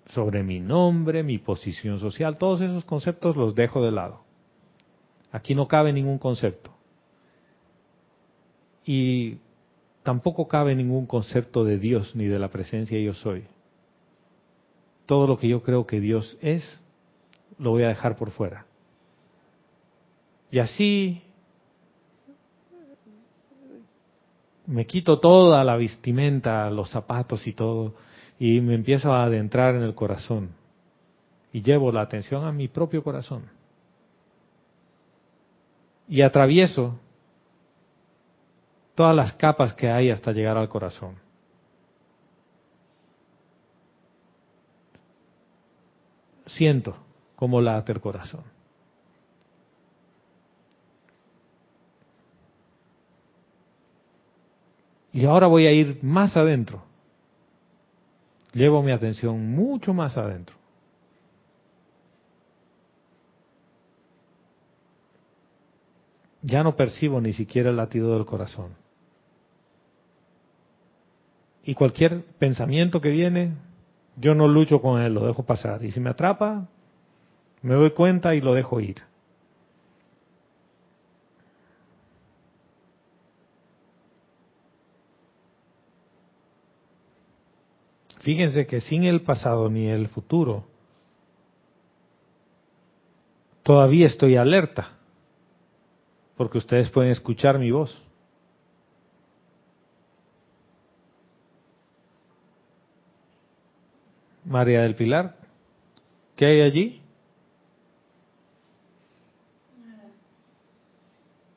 sobre mi nombre, mi posición social, todos esos conceptos los dejo de lado. Aquí no cabe ningún concepto. Y tampoco cabe ningún concepto de Dios ni de la presencia yo soy. Todo lo que yo creo que Dios es, lo voy a dejar por fuera. Y así me quito toda la vestimenta, los zapatos y todo, y me empiezo a adentrar en el corazón. Y llevo la atención a mi propio corazón. Y atravieso todas las capas que hay hasta llegar al corazón. Siento cómo late el corazón. Y ahora voy a ir más adentro. Llevo mi atención mucho más adentro. Ya no percibo ni siquiera el latido del corazón. Y cualquier pensamiento que viene, yo no lucho con él, lo dejo pasar. Y si me atrapa, me doy cuenta y lo dejo ir. Fíjense que sin el pasado ni el futuro, todavía estoy alerta, porque ustedes pueden escuchar mi voz. María del Pilar, ¿qué hay allí?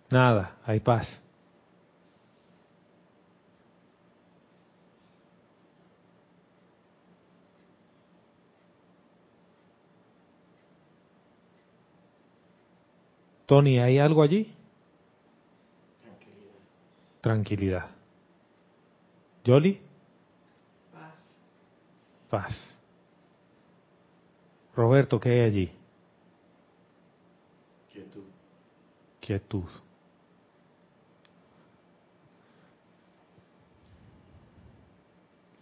Nada, hay paz. Tony, ¿hay algo allí? Tranquilidad. Tranquilidad. ¿Yoli? Paz. Paz. Roberto, ¿qué hay allí? Quietud. Quietud.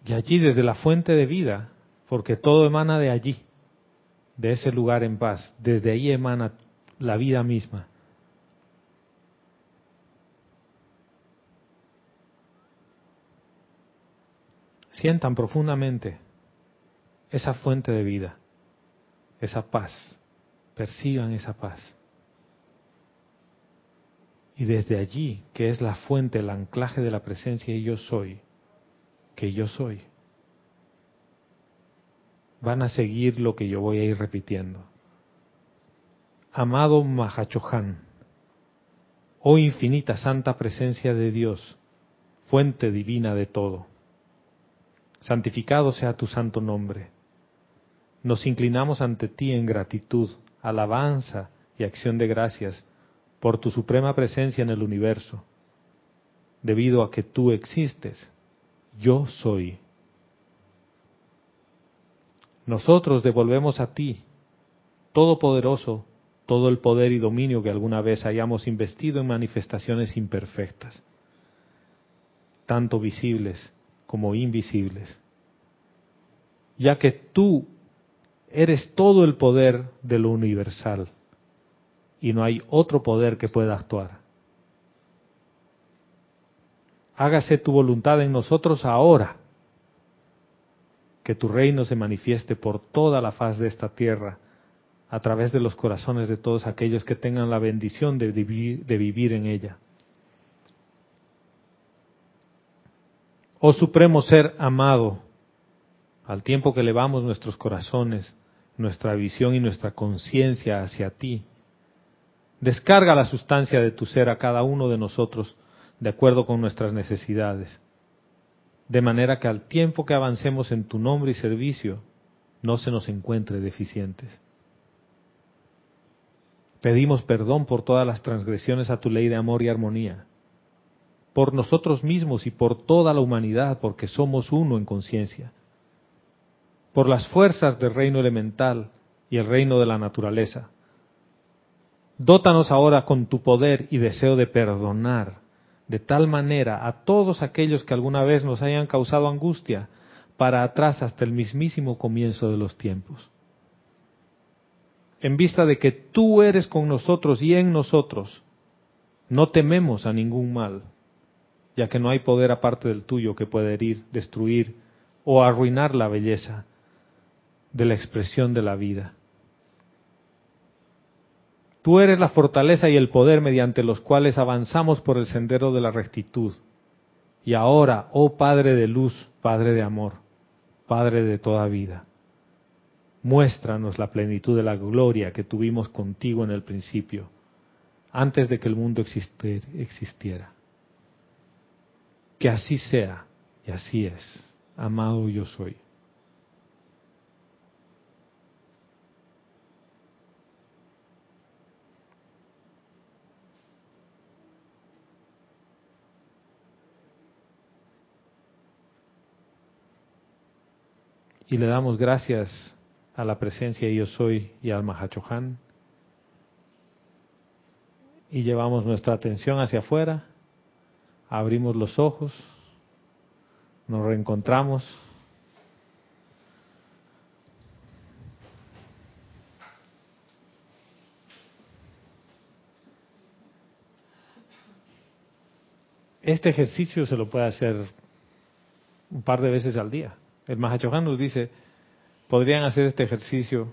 Y allí desde la fuente de vida, porque todo emana de allí, de ese lugar en paz, desde ahí emana la vida misma. Sientan profundamente esa fuente de vida, esa paz, perciban esa paz. Y desde allí, que es la fuente, el anclaje de la presencia y yo soy, que yo soy, van a seguir lo que yo voy a ir repitiendo. Amado Mahachohan, oh infinita santa presencia de Dios, fuente divina de todo, santificado sea tu santo nombre. Nos inclinamos ante ti en gratitud, alabanza y acción de gracias por tu suprema presencia en el universo. Debido a que tú existes, yo soy. Nosotros devolvemos a ti, Todopoderoso, todo el poder y dominio que alguna vez hayamos investido en manifestaciones imperfectas, tanto visibles como invisibles, ya que tú eres todo el poder de lo universal y no hay otro poder que pueda actuar. Hágase tu voluntad en nosotros ahora, que tu reino se manifieste por toda la faz de esta tierra a través de los corazones de todos aquellos que tengan la bendición de vivir, de vivir en ella. Oh Supremo Ser amado, al tiempo que elevamos nuestros corazones, nuestra visión y nuestra conciencia hacia ti, descarga la sustancia de tu ser a cada uno de nosotros de acuerdo con nuestras necesidades, de manera que al tiempo que avancemos en tu nombre y servicio, no se nos encuentre deficientes. Pedimos perdón por todas las transgresiones a tu ley de amor y armonía, por nosotros mismos y por toda la humanidad, porque somos uno en conciencia, por las fuerzas del reino elemental y el reino de la naturaleza. Dótanos ahora con tu poder y deseo de perdonar de tal manera a todos aquellos que alguna vez nos hayan causado angustia, para atrás hasta el mismísimo comienzo de los tiempos. En vista de que tú eres con nosotros y en nosotros, no tememos a ningún mal, ya que no hay poder aparte del tuyo que pueda herir, destruir o arruinar la belleza de la expresión de la vida. Tú eres la fortaleza y el poder mediante los cuales avanzamos por el sendero de la rectitud. Y ahora, oh Padre de luz, Padre de amor, Padre de toda vida, muéstranos la plenitud de la gloria que tuvimos contigo en el principio, antes de que el mundo existiera. Que así sea, y así es, amado yo soy. Y le damos gracias a la presencia Yo Soy y al Mahachohan y llevamos nuestra atención hacia afuera, abrimos los ojos, nos reencontramos. Este ejercicio se lo puede hacer un par de veces al día. El Mahachohan nos dice, podrían hacer este ejercicio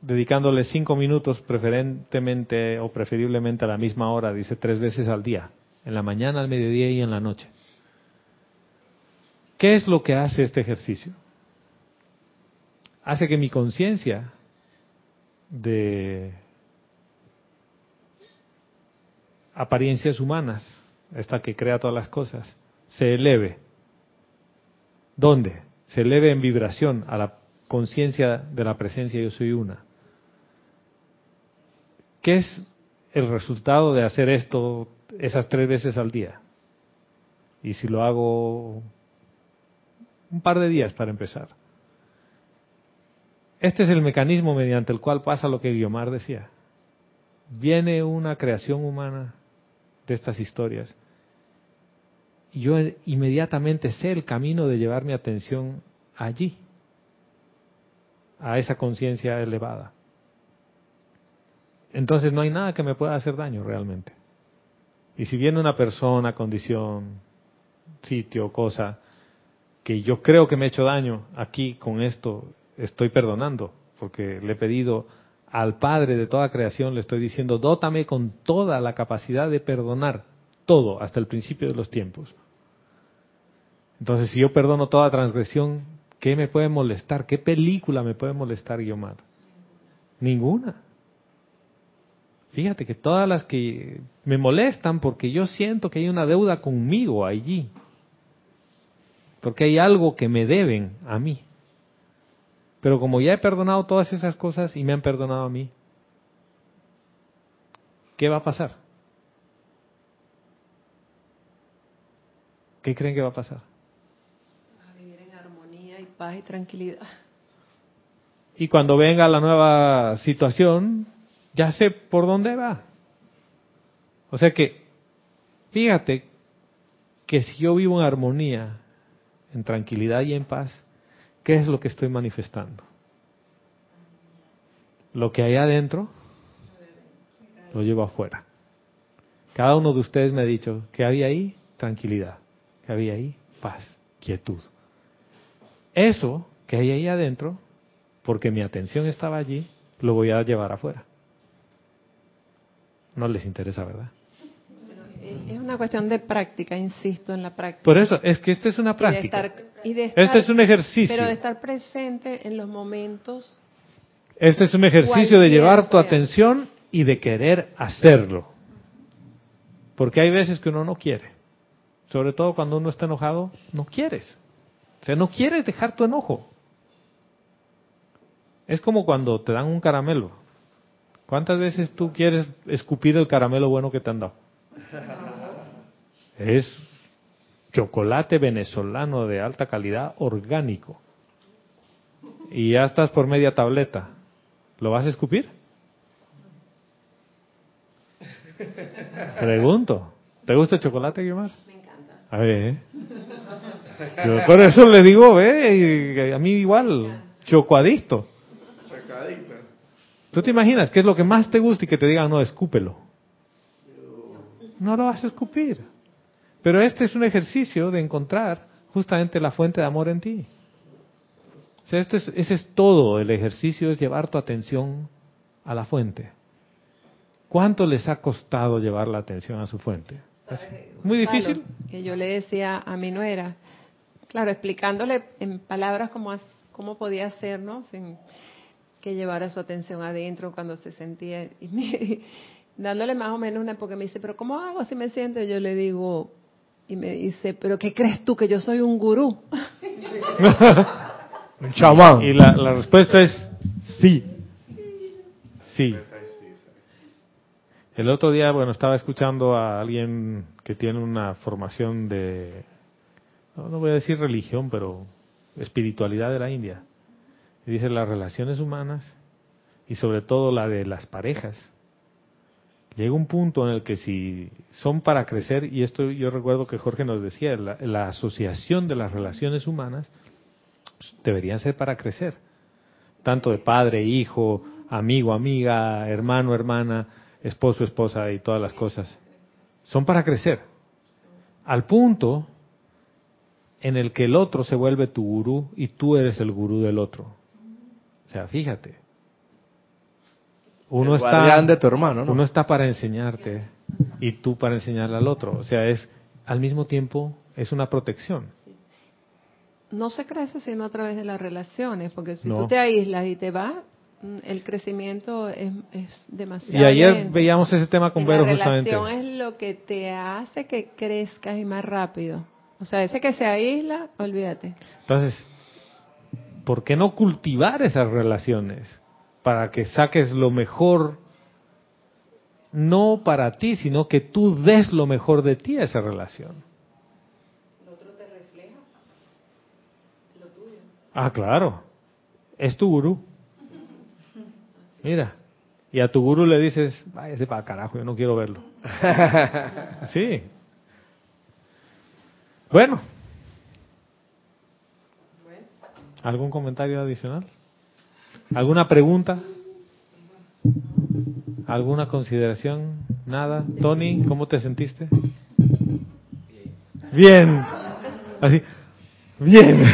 dedicándole cinco minutos preferentemente o preferiblemente a la misma hora, dice tres veces al día, en la mañana, al mediodía y en la noche. ¿Qué es lo que hace este ejercicio? Hace que mi conciencia de apariencias humanas, esta que crea todas las cosas, se eleve ¿Dónde? Se eleve en vibración a la conciencia de la presencia yo soy una. ¿Qué es el resultado de hacer esto esas tres veces al día? Y si lo hago un par de días para empezar. Este es el mecanismo mediante el cual pasa lo que Guiomar decía. Viene una creación humana de estas historias y yo inmediatamente sé el camino de llevar mi atención allí, a esa conciencia elevada. Entonces no hay nada que me pueda hacer daño realmente. Y si viene una persona, condición, sitio, cosa, que yo creo que me ha hecho daño, aquí con esto estoy perdonando, porque le he pedido al Padre de toda creación, le estoy diciendo, dótame con toda la capacidad de perdonar todo hasta el principio de los tiempos. Entonces, si yo perdono toda transgresión, ¿qué me puede molestar? ¿Qué película me puede molestar, Guiomar? Ninguna. Fíjate que todas las que me molestan porque yo siento que hay una deuda conmigo allí. Porque hay algo que me deben a mí. Pero como ya he perdonado todas esas cosas y me han perdonado a mí, ¿qué va a pasar? ¿Qué creen que va a pasar? A vivir en armonía y paz y tranquilidad. Y cuando venga la nueva situación, ya sé por dónde va. O sea que, fíjate que si yo vivo en armonía, en tranquilidad y en paz, ¿qué es lo que estoy manifestando? Lo que hay adentro, lo llevo afuera. Cada uno de ustedes me ha dicho que había ahí tranquilidad que había ahí? Paz, quietud. Eso que hay ahí adentro, porque mi atención estaba allí, lo voy a llevar afuera. No les interesa, ¿verdad? Es una cuestión de práctica, insisto en la práctica. Por eso, es que esta es una práctica. Y de estar, este es un ejercicio. Pero de estar presente en los momentos. Este es un ejercicio de llevar tu atención y de querer hacerlo. Porque hay veces que uno no quiere. Sobre todo cuando uno está enojado, no quieres. O sea, no quieres dejar tu enojo. Es como cuando te dan un caramelo. ¿Cuántas veces tú quieres escupir el caramelo bueno que te han dado? Es chocolate venezolano de alta calidad orgánico. Y ya estás por media tableta. ¿Lo vas a escupir? Pregunto. ¿Te gusta el chocolate, Guimar? A ver, ¿eh? Yo por eso le digo, ve, a mí igual, chocoadicto. ¿Tú te imaginas qué es lo que más te gusta y que te digan, no, escúpelo? No lo vas a escupir. Pero este es un ejercicio de encontrar justamente la fuente de amor en ti. O sea, este es, ese es todo el ejercicio, es llevar tu atención a la fuente. ¿Cuánto les ha costado llevar la atención a su fuente? ¿Es muy difícil. Que yo le decía a mi nuera, claro, explicándole en palabras cómo, cómo podía hacer, ¿no? Sin que llevara su atención adentro cuando se sentía. Y me, dándole más o menos una, porque me dice, pero ¿cómo hago si me siento? Y yo le digo, y me dice, ¿pero qué crees tú que yo soy un gurú? un chamán. Y la, la respuesta es sí. Sí. El otro día, bueno, estaba escuchando a alguien que tiene una formación de, no, no voy a decir religión, pero espiritualidad de la India. Y dice las relaciones humanas y sobre todo la de las parejas. Llega un punto en el que si son para crecer, y esto yo recuerdo que Jorge nos decía, la, la asociación de las relaciones humanas pues, deberían ser para crecer. Tanto de padre, hijo, amigo, amiga, hermano, hermana esposo, esposa y todas las cosas, son para crecer. Al punto en el que el otro se vuelve tu gurú y tú eres el gurú del otro. O sea, fíjate. Uno está, de tu hermano, uno está para enseñarte y tú para enseñarle al otro. O sea, es al mismo tiempo es una protección. No se crece sino a través de las relaciones, porque si tú te aíslas y te vas, el crecimiento es, demasiado. Y ayer veíamos ese tema con Vero justamente. La relación es lo que te hace que crezcas y más rápido. O sea, ese que se aísla, olvídate. Entonces, ¿por qué no cultivar esas relaciones para que saques lo mejor? No para ti, sino que tú des lo mejor de ti a esa relación. Lo otro te refleja lo tuyo. Ah, claro. Es tu gurú. Mira, y a tu gurú le dices, váyase para carajo, yo no quiero verlo. sí. Bueno. ¿Algún comentario adicional? ¿Alguna pregunta? ¿Alguna consideración? Nada. Tony, ¿cómo te sentiste? Bien. Así. Bien.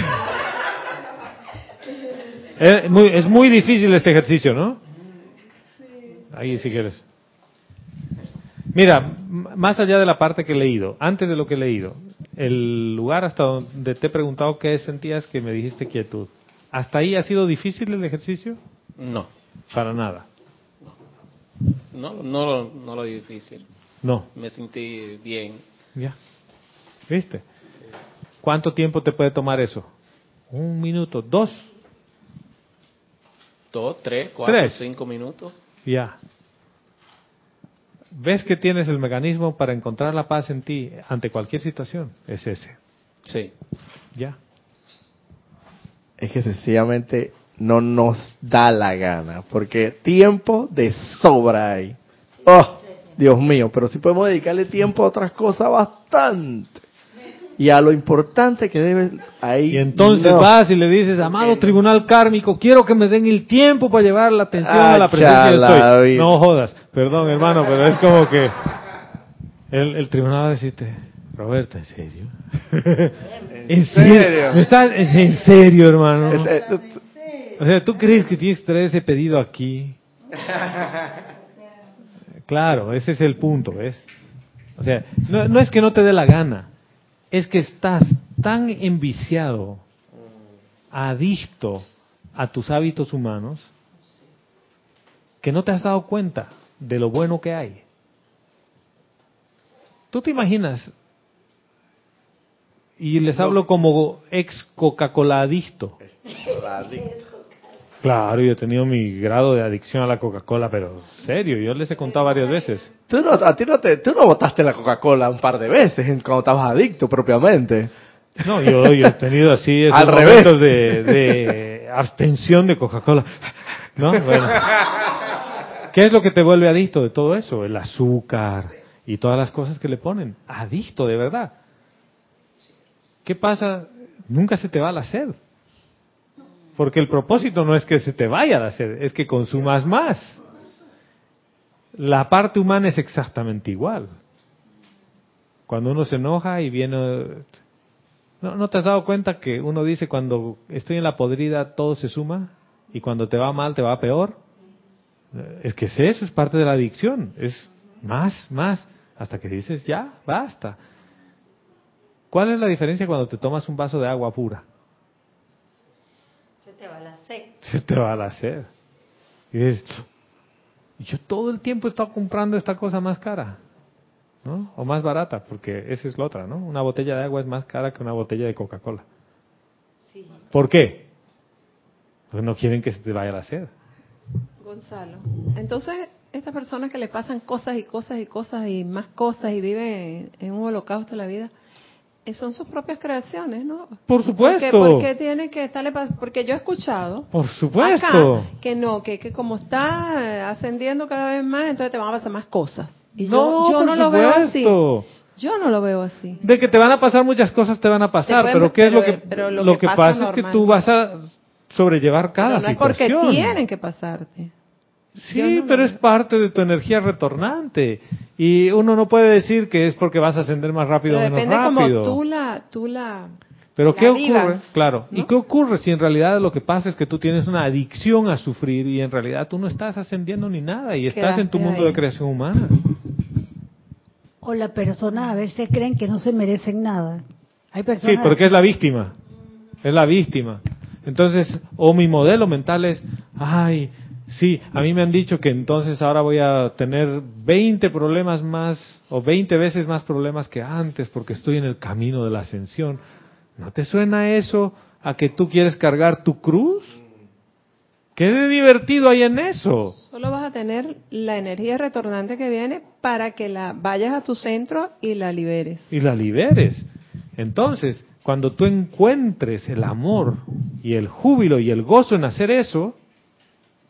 Es muy, es muy difícil este ejercicio, ¿no? Ahí si quieres. Mira, más allá de la parte que he leído, antes de lo que he leído, el lugar hasta donde te he preguntado qué sentías que me dijiste quietud. ¿Hasta ahí ha sido difícil el ejercicio? No. Para nada. No, no, no lo difícil. No. Me sentí bien. Ya. ¿Viste? ¿Cuánto tiempo te puede tomar eso? Un minuto, dos. Dos, tres, cuatro, cinco minutos. Ya. ¿Ves que tienes el mecanismo para encontrar la paz en ti ante cualquier situación? Es ese. Sí. Ya. Es que sencillamente no nos da la gana, porque tiempo de sobra hay. Oh, Dios mío, pero si podemos dedicarle tiempo a otras cosas bastante y a lo importante que debe ahí. Y entonces vas y le dices, amado tribunal kármico, quiero que me den el tiempo para llevar la atención a la presencia de soy. No jodas, perdón hermano, pero es como que el, el tribunal va a decirte, Roberto, ¿en serio? ¿En serio? ¿En serio, hermano? O sea, ¿tú crees que tienes que traer ese pedido aquí? Claro, ese es el punto, ¿ves? O sea, no, no es que no te dé la gana, es que estás tan enviciado, adicto a tus hábitos humanos, que no te has dado cuenta de lo bueno que hay. ¿Tú te imaginas? Y les hablo como ex Coca-Cola adicto. Claro, yo he tenido mi grado de adicción a la Coca-Cola, pero serio, yo les he contado varias veces. Tú no, a ti no te, tú no botaste la Coca-Cola un par de veces cuando estabas adicto propiamente. No, yo, yo he tenido así esos Al revés. momentos de, de abstención de Coca-Cola. ¿No? Bueno. ¿Qué es lo que te vuelve adicto de todo eso? El azúcar y todas las cosas que le ponen. Adicto, de verdad. ¿Qué pasa? Nunca se te va la sed. Porque el propósito no es que se te vaya la sed, es que consumas más. La parte humana es exactamente igual. Cuando uno se enoja y viene... ¿No, ¿No te has dado cuenta que uno dice cuando estoy en la podrida todo se suma y cuando te va mal te va peor? Es que es eso, es parte de la adicción. Es más, más, hasta que dices ya, basta. ¿Cuál es la diferencia cuando te tomas un vaso de agua pura? Se te va la sed. Se te va la sed. Y dices, "Y yo todo el tiempo he estado comprando esta cosa más cara, ¿no? O más barata, porque esa es la otra, ¿no? Una botella de agua es más cara que una botella de Coca-Cola. Sí. ¿Por qué? Porque no quieren que se te vaya la sed. Gonzalo. Entonces, estas personas que le pasan cosas y cosas y cosas y más cosas y viven en un holocausto de la vida, son sus propias creaciones, ¿no? Por supuesto. Porque, porque tiene que estarle porque yo he escuchado Por supuesto. acá que no, que, que como está eh, ascendiendo cada vez más, entonces te van a pasar más cosas. Y No, yo, no lo veo así. Yo no lo veo así. De que te van a pasar muchas cosas, te van a pasar, pueden- pero ¿qué es lo que, pero lo lo que, pasa pasa es que tú vas a sobrellevar cada Pero no es porque tienen que pasarte. Sí, no pero es parte de tu energía retornante. Y uno no puede decir que es porque vas a ascender más rápido Pero o menos depende rápido. como tú la, tú la, Pero la ¿qué ocurre? Claro. ¿Y qué ocurre si en realidad lo que pasa es que tú tienes una adicción a sufrir y en realidad tú no estás ascendiendo ni nada y estás en tu mundo ahí. de creación humana? O las personas a veces creen que no se merecen nada. Hay Sí, personas porque es la víctima. Es la víctima. Entonces, o mi modelo mental es, ay, sí, a mí me han dicho que entonces ahora voy a tener 20 problemas más o 20 veces más problemas que antes porque estoy en el camino de la ascensión. ¿No te suena eso a que tú quieres cargar tu cruz? ¿Qué de divertido hay en eso? Solo vas a tener la energía retornante que viene para que la vayas a tu centro y la liberes. y la liberes. Entonces, cuando tú encuentres el amor y el júbilo y el gozo en hacer eso,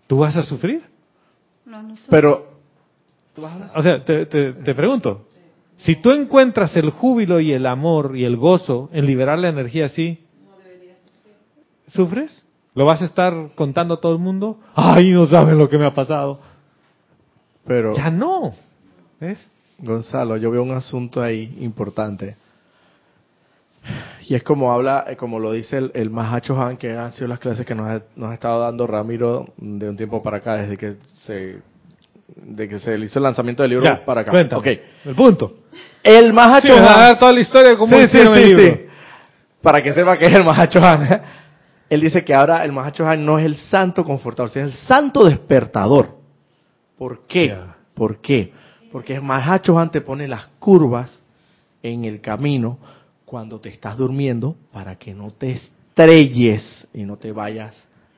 tú vas a sufrir. No, no soy. Pero, O sea, te, te- te pregunto, si tú encuentras el júbilo y el amor y el gozo en liberar la energía así, ¿sufres? ¿Lo vas a estar contando a todo el mundo? ¡Ay, no saben lo que me ha pasado! pero, Ya no. ¿Ves? Gonzalo, yo veo un asunto ahí importante. Y es como habla, eh, como lo dice el, el Mahacho Han, que han sido las clases que nos ha, nos ha estado dando Ramiro de un tiempo para acá, desde que se, de que se hizo el lanzamiento del libro Ya, para acá. cuéntame. El punto. El Mahacho a Han, dar toda la historia de cómo Sí, sí, hicieron el libro. Para que sepa que es el Mahacho Han. Él dice que ahora el Mahacho Han no es el santo confortador, sino es el santo despertador. ¿Por qué? ¿Por qué? Porque el Mahacho Han te pone las curvas en el camino cuando te estás durmiendo para que no te estrelles y no te vayas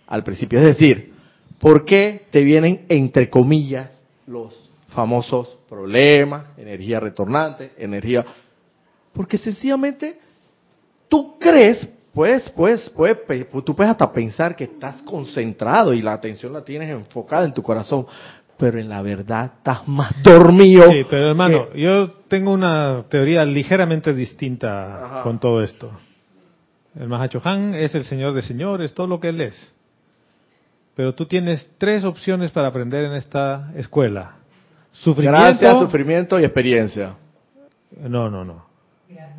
al principio. Es decir, ¿por qué te vienen, entre comillas, los famosos problemas, energía retornante, energía... Porque sencillamente tú crees, pues, pues, pues, pe- tú puedes hasta pensar que estás concentrado y la atención la tienes enfocada en tu corazón, pero en la verdad estás más dormido. Sí, pero hermano, yo tengo una teoría ligeramente distinta Ajá. con todo esto. El Mahacho Han es el señor de señores, todo lo que él es. Pero tú tienes tres opciones para aprender en esta escuela. Sufrimiento. Gracias, sufrimiento y experiencia. No, no, no.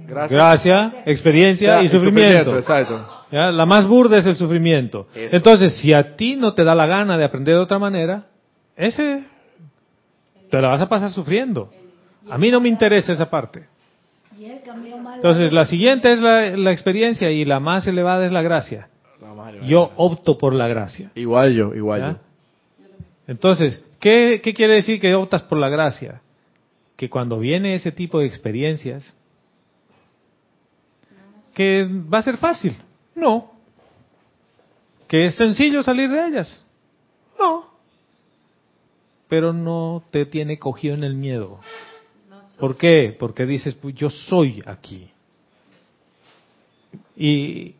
Gracias. Gracia, experiencia y sufrimiento. Exacto. ¿Ya? La más burda es el sufrimiento. Eso. Entonces, si a ti no te da la gana de aprender de otra manera, ese te la vas a pasar sufriendo. A mí no me interesa esa parte. Entonces, la siguiente es la, la experiencia y la más elevada es la gracia. Yo opto por la gracia. Igual yo, igual ¿ya? yo. Entonces, ¿qué, ¿qué quiere decir que optas por la gracia? Que cuando viene ese tipo de experiencias, que va a ser fácil. No. que es sencillo salir de ellas. No. Pero no te tiene cogido en el miedo. ¿Por qué? Porque dices, pues yo soy aquí. Y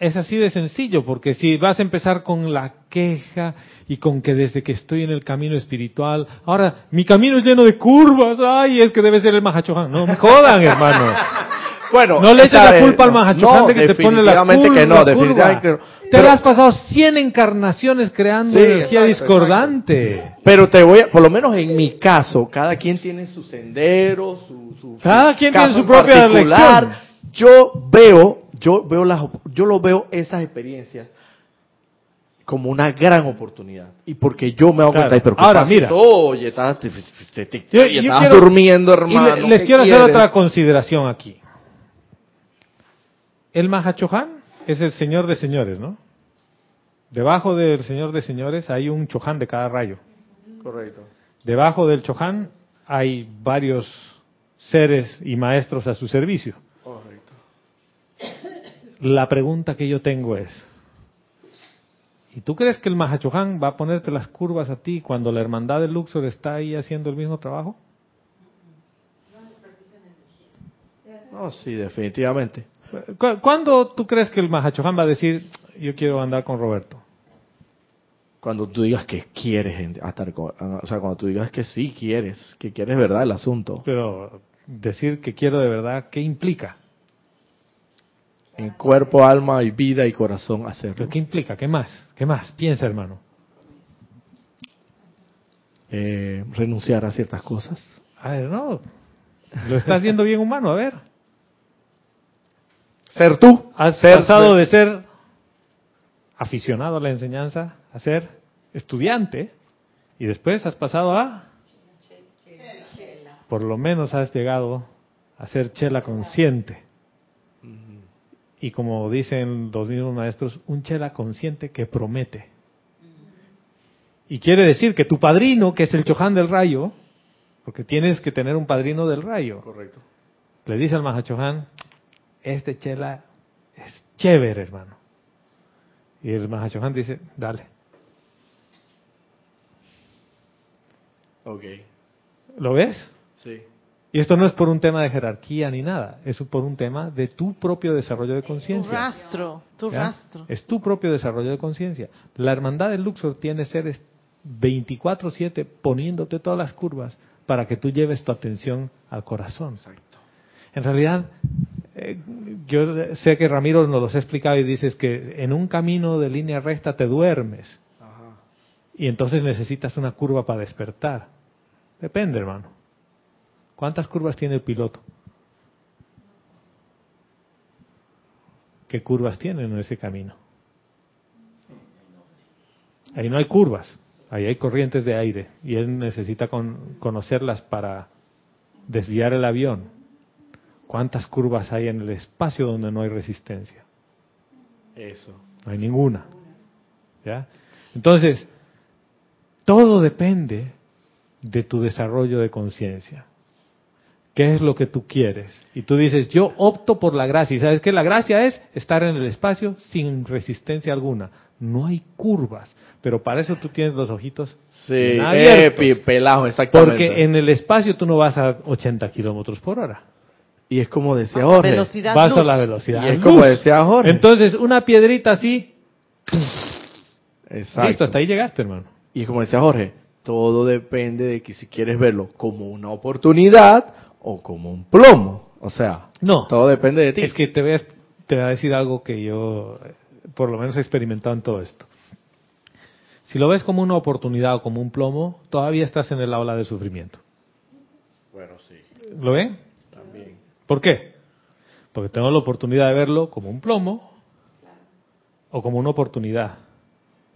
es así de sencillo, porque si vas a empezar con la queja y con que desde que estoy en el camino espiritual, ahora mi camino es lleno de curvas, ay, es que debe ser el Mahachohan. No me jodan, hermano. Bueno, No le eches la culpa al Mahachohan no, de que te pone la definitivamente que no, definitivamente que no. Te Pero- has pasado 100 encarnaciones creando Sí, energía exacto, discordante. Pero te voy a, por lo menos en mi caso, cada quien tiene su sendero, su, su Cada su quien caso tiene su propia lección. Yo veo, yo veo las, op- yo lo veo esas experiencias como una gran oportunidad y porque yo me hago Claro. cuenta, "Ay, pero ¿qué Ahora, mira. oye, estás, te, te- te- Yo- oye, yo estás quiero- durmiendo, y hermano. le- les ¿qué quiero hacer otra consideración aquí. El Mahachohan es el señor de señores, ¿no? Debajo del señor de señores hay un Chohan de cada rayo. Correcto. Debajo del Chohan hay varios seres y maestros a su servicio. Correcto. La pregunta que yo tengo es, ¿y tú crees que el Mahachohan va a ponerte las curvas a ti cuando la hermandad de Luxor está ahí haciendo el mismo trabajo? No, sí, definitivamente. ¿Cu- ¿Cuándo tú crees que el Mahachohan va a decir, yo quiero andar con Roberto? Cuando tú digas que quieres en- estar con, o sea, cuando tú digas que sí quieres, que quieres verdad el asunto. Pero decir que quiero de verdad, ¿qué implica? En cuerpo, alma y vida y corazón hacerlo. ¿Pero ¿Qué implica? ¿Qué más? ¿Qué más? Piensa, hermano. Eh, renunciar a ciertas cosas. A ver, no. Lo estás viendo bien humano, a ver. Ser tú. Has Ser- pasado de ser aficionado a la enseñanza a ser estudiante y después has pasado a... Por lo menos has llegado a ser chela consciente. Y como dicen los mismos maestros, un chela consciente que promete. Y quiere decir que tu padrino, que es el Chohan del Rayo, porque tienes que tener un padrino del Rayo, Correcto. le dice al Mahachohan, este chela es chévere, hermano. Y el Mahachohan dice, dale. Ok. ¿Lo ves? Sí. Y esto no es por un tema de jerarquía ni nada, es por un tema de tu propio desarrollo de Tu conciencia. rastro, tu ¿ya? rastro. Es tu propio desarrollo de conciencia. La hermandad del Luxor tiene seres 24/7 poniéndote todas las curvas para que tú lleves tu atención al corazón. Exacto. En realidad, eh, yo sé que Ramiro nos los ha explicado y dices que en un camino de línea recta te duermes Ajá. y entonces necesitas una curva para despertar. Depende, hermano. ¿Cuántas curvas tiene el piloto? ¿Qué curvas tiene en ese camino? Ahí no hay curvas, ahí hay corrientes de aire y él necesita con- conocerlas para desviar el avión. ¿Cuántas curvas hay en el espacio donde no hay resistencia? Eso. No hay ninguna. ¿Ya? Entonces, todo depende de tu desarrollo de conciencia. ¿Qué es lo que tú quieres? Y tú dices, yo opto por la gracia. ¿Y sabes qué? La gracia es estar en el espacio sin resistencia alguna. No hay curvas. Pero para eso tú tienes los ojitos Sí, eh, abiertos. pi- pelajo, exactamente. Porque en el espacio tú no vas a 80 kilómetros por hora. Y es como decía Jorge. Velocidad Vas luz. a la velocidad. Y es luz. como decía Jorge. Entonces, una piedrita así, Exacto. listo, hasta ahí llegaste, hermano. Y es como decía Jorge, todo depende de que si quieres verlo como una oportunidad o como un plomo. O sea, No, todo depende de ti. es que te voy, a, te voy a decir algo que yo, por lo menos, he experimentado en todo esto. Si lo ves como una oportunidad o como un plomo, todavía estás en el aula del sufrimiento. Bueno, sí, ¿Lo ven? ¿Por qué? Porque tengo la oportunidad de verlo como un plomo o como una oportunidad.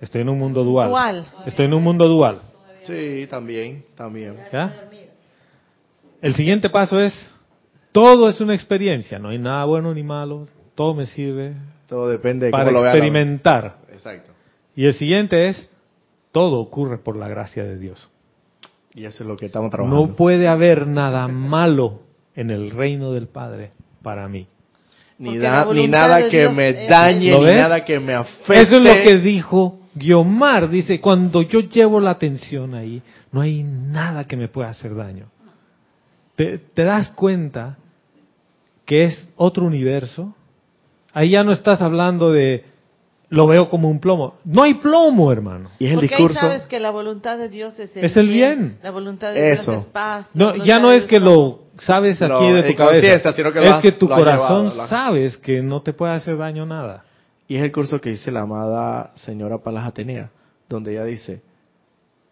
Estoy en un mundo dual. Dual. Estoy en un mundo dual. Sí, también, también. ¿Ya? El siguiente paso es, todo es una experiencia, no hay nada bueno ni malo, todo me sirve Todo depende de para cómo lo experimentar. Exacto. Y el siguiente es, todo ocurre por la gracia de Dios. Y eso es lo que estamos trabajando. No puede haber nada malo en el reino del Padre para mí. Ni, da- ni nada que Dios me dañe, ¿Lo ni ves? nada que me afecte. Eso es lo que dijo Guiomar. Dice, cuando yo llevo la atención ahí, no hay nada que me pueda hacer daño. ¿Te, te das cuenta que es otro universo? Ahí ya no estás hablando de, lo veo como un plomo. No hay plomo, hermano. Y es el Porque discurso. ahí sabes que la voluntad de Dios es el, Es el bien. La voluntad de Eso. Dios es paz. No, ya no es que lo sabes aquí Lo- de tu cabeza. sino que lo es has- que tu corazón llevado, lo has- sabes que no te puede hacer daño nada. Y es el curso que dice la amada señora Palas Atenea, donde ella dice,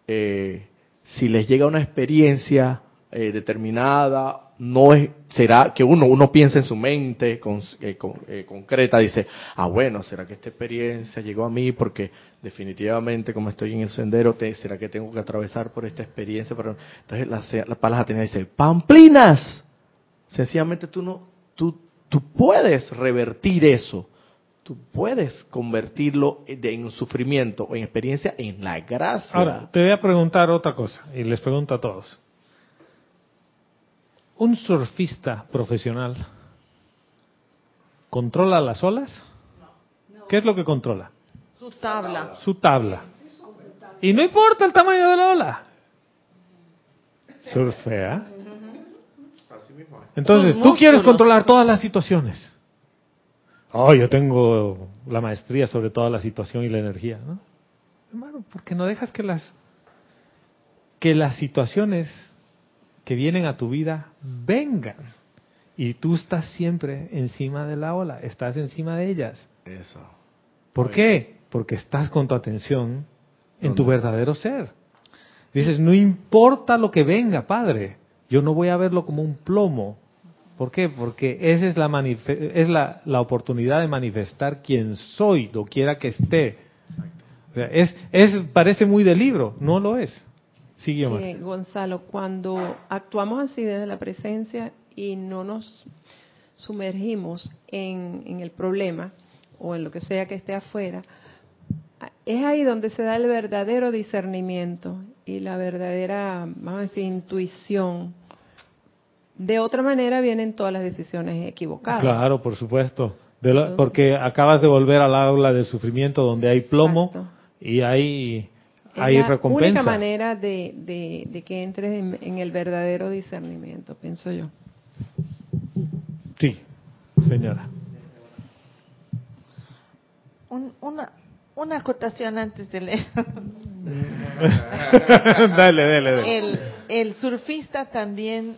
eh, si les llega una experiencia eh, determinada, no es, será que uno, uno piensa en su mente con- eh, con- eh, concreta, dice, ah bueno, será que esta experiencia llegó a mí porque definitivamente como estoy en el sendero, te- será que tengo que atravesar por esta experiencia. Pero, entonces la, la Palas Atenea dice, pamplinas, sencillamente tú no, tú, tú puedes revertir eso tú puedes convertirlo de- en sufrimiento o en experiencia en la gracia. Ahora, te voy a preguntar otra cosa, y les pregunto a todos. ¿Un surfista profesional controla las olas? ¿Qué es lo que controla? Su tabla. Su tabla. Y no importa el tamaño de la ola. Surfea. Entonces, tú quieres controlar todas las situaciones. Oh, yo tengo la maestría sobre toda la situación y la energía, ¿no? Hermano, ¿por qué no dejas que las que las situaciones que vienen a tu vida vengan? Y tú estás siempre encima de la ola, estás encima de ellas. Eso. ¿Por qué? Porque estás con tu atención en tu verdadero ser. Dices, no importa lo que venga, Padre, yo no voy a verlo como un plomo. ¿Por qué? Porque esa es la, es la, la oportunidad de manifestar quién soy, doquiera que esté. O sea, es, es, parece muy de libro, no lo es. Omar. que, Gonzalo, cuando actuamos así desde la presencia y no nos sumergimos en, en el problema o en lo que sea que esté afuera, es ahí donde se da el verdadero discernimiento y la verdadera, vamos a decir, intuición. De otra manera vienen todas las decisiones equivocadas. Claro, por supuesto. De lo- Entonces- porque acabas de volver al aula del sufrimiento donde hay plomo Exacto. y hay, hay la recompensa. única manera de, de- de que entres en, en el verdadero discernimiento, pienso yo. Sí, señora. Un- una, una acotación antes de leer. dale, dale, dale. El, el surfista también,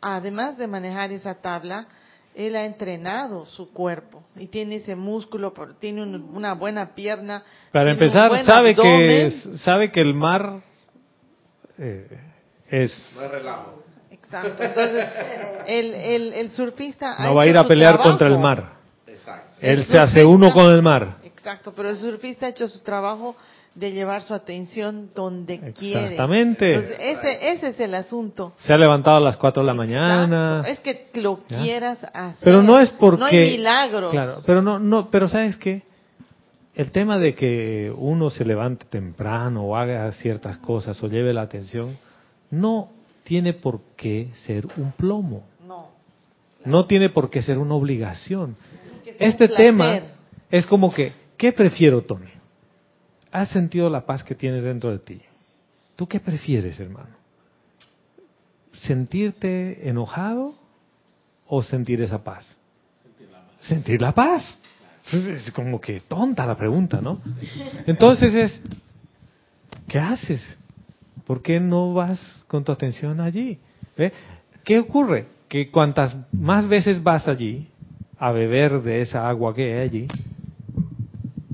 además de manejar esa tabla, él ha entrenado su cuerpo y tiene ese músculo, por- tiene un- una buena pierna. Para empezar, sabe que, abdomen. es- sabe que el mar eh, es... Exacto. Entonces, el, el, el surfista ha No va a ir a pelear trabajo. contra el mar. El Él se hace uno con el mar. Exacto, pero el surfista ha hecho su trabajo de llevar su atención donde quiere. Exactamente. Entonces, ese, ese es el asunto. Se ha levantado a las 4 de la mañana. Exacto. Es que lo ¿Ya? quieras hacer. Pero no es porque... No hay milagros. Claro, pero no, no, pero ¿sabes qué? El tema de que uno se levante temprano o haga ciertas cosas o lleve la atención, no tiene por qué ser un plomo. No. No tiene por qué ser una obligación. Este tema es como que, ¿qué prefiero, Tony? ¿Has sentido la paz que tienes dentro de ti? ¿Tú qué prefieres, hermano? ¿Sentirte enojado o sentir esa paz? Sentir la paz. Es como que tonta la pregunta, ¿no? Entonces es, ¿qué haces? ¿Por qué no vas con tu atención allí? ¿Ve? ¿Qué ocurre? Que cuantas más veces vas allí a beber de esa agua que hay allí,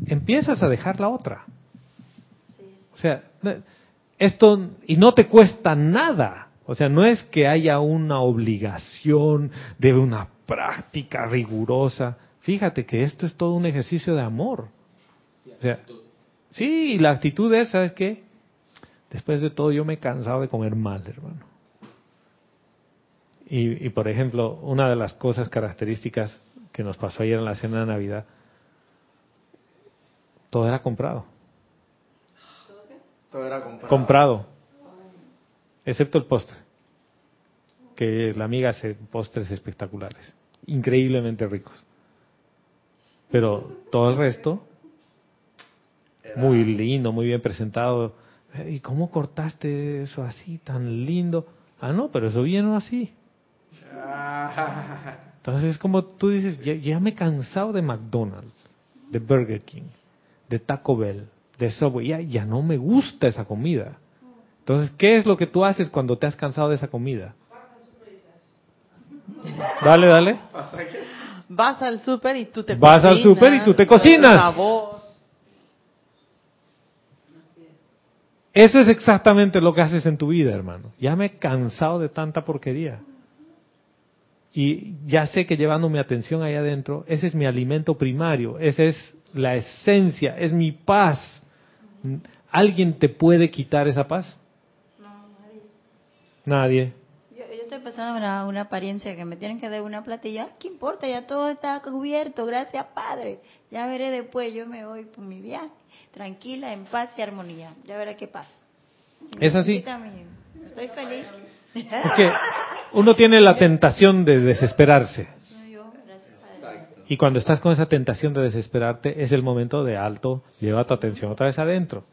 empiezas a dejar la otra. O sea, esto, y no te cuesta nada. O sea, no es que haya una obligación de una práctica rigurosa. Fíjate que esto es todo un ejercicio de amor. O sea, sí, y la actitud es, ¿sabes qué? Después de todo yo me he cansado de comer mal, hermano. Y, y, por ejemplo, una de las cosas características que nos pasó ayer en la cena de Navidad, todo era comprado. Todo era comprado. Comprado. Excepto el postre. Que la amiga hace postres espectaculares. Increíblemente ricos. Pero todo el resto, muy lindo, muy bien presentado. Eh, ¿Y cómo cortaste eso así, tan lindo? Ah, no, pero eso vino así. Entonces es como tú dices, ya, ya me he cansado de McDonald's, de Burger King, de Taco Bell, de Subway, ya, ya no me gusta esa comida. Entonces, ¿qué es lo que tú haces cuando te has cansado de esa comida? Dale, dale. Vas al súper y tú te Vas al súper y tú te cocinas. Eso es exactamente lo que haces en tu vida, hermano. Ya me he cansado de tanta porquería. Y ya sé que llevando mi atención ahí adentro, ese es mi alimento primario, esa es la esencia, es mi paz. ¿Alguien te puede quitar esa paz? Nadie. Yo, yo estoy pasando una, una apariencia que me tienen que dar una plata y ya, ¿qué importa? Ya todo está cubierto, gracias Padre. Ya veré después, yo me voy por mi viaje, tranquila, en paz y armonía. Ya veré qué pasa. Es así. Me- Estoy feliz. Es que uno tiene la tentación de desesperarse. Y cuando estás con esa tentación de desesperarte, es el momento de alto, lleva tu atención otra vez adentro.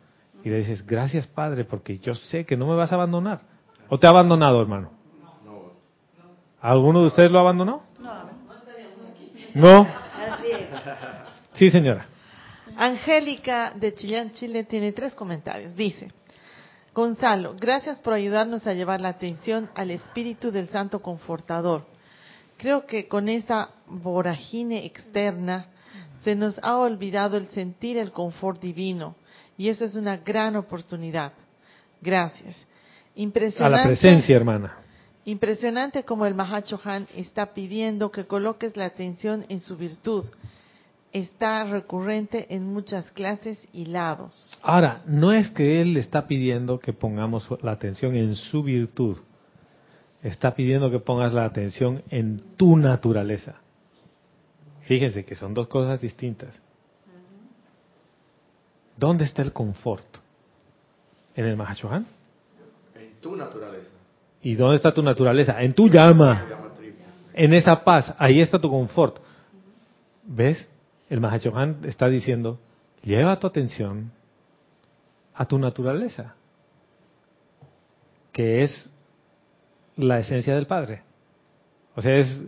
Y le dices, gracias Padre, porque yo sé que no me vas a abandonar. ¿O te ha abandonado, hermano? ¿Alguno de ustedes lo abandonó? No. Así es. Sí, señora. Angélica de Chillán, Chile, tiene tres comentarios. Dice, Gonzalo, gracias por ayudarnos a llevar la atención al espíritu del Santo Confortador. Creo que con esta voragine externa se nos ha olvidado el sentir el confort divino y eso es una gran oportunidad. Gracias. A Impresionante. la presencia, hermana. Impresionante como el Mahacho Han está pidiendo que coloques la atención en su virtud. Está recurrente en muchas clases y lados. Ahora, no es que Él está pidiendo que pongamos la atención en su virtud. Está pidiendo que pongas la atención en tu naturaleza. Fíjense que son dos cosas distintas. ¿Dónde está el confort? ¿En el Mahachohan? En tu naturaleza. ¿Y dónde está tu naturaleza? En tu llama. En esa paz. Ahí está tu confort. ¿Ves? El Mahachohan está diciendo, lleva tu atención a tu naturaleza, que es la esencia del Padre. O sea, es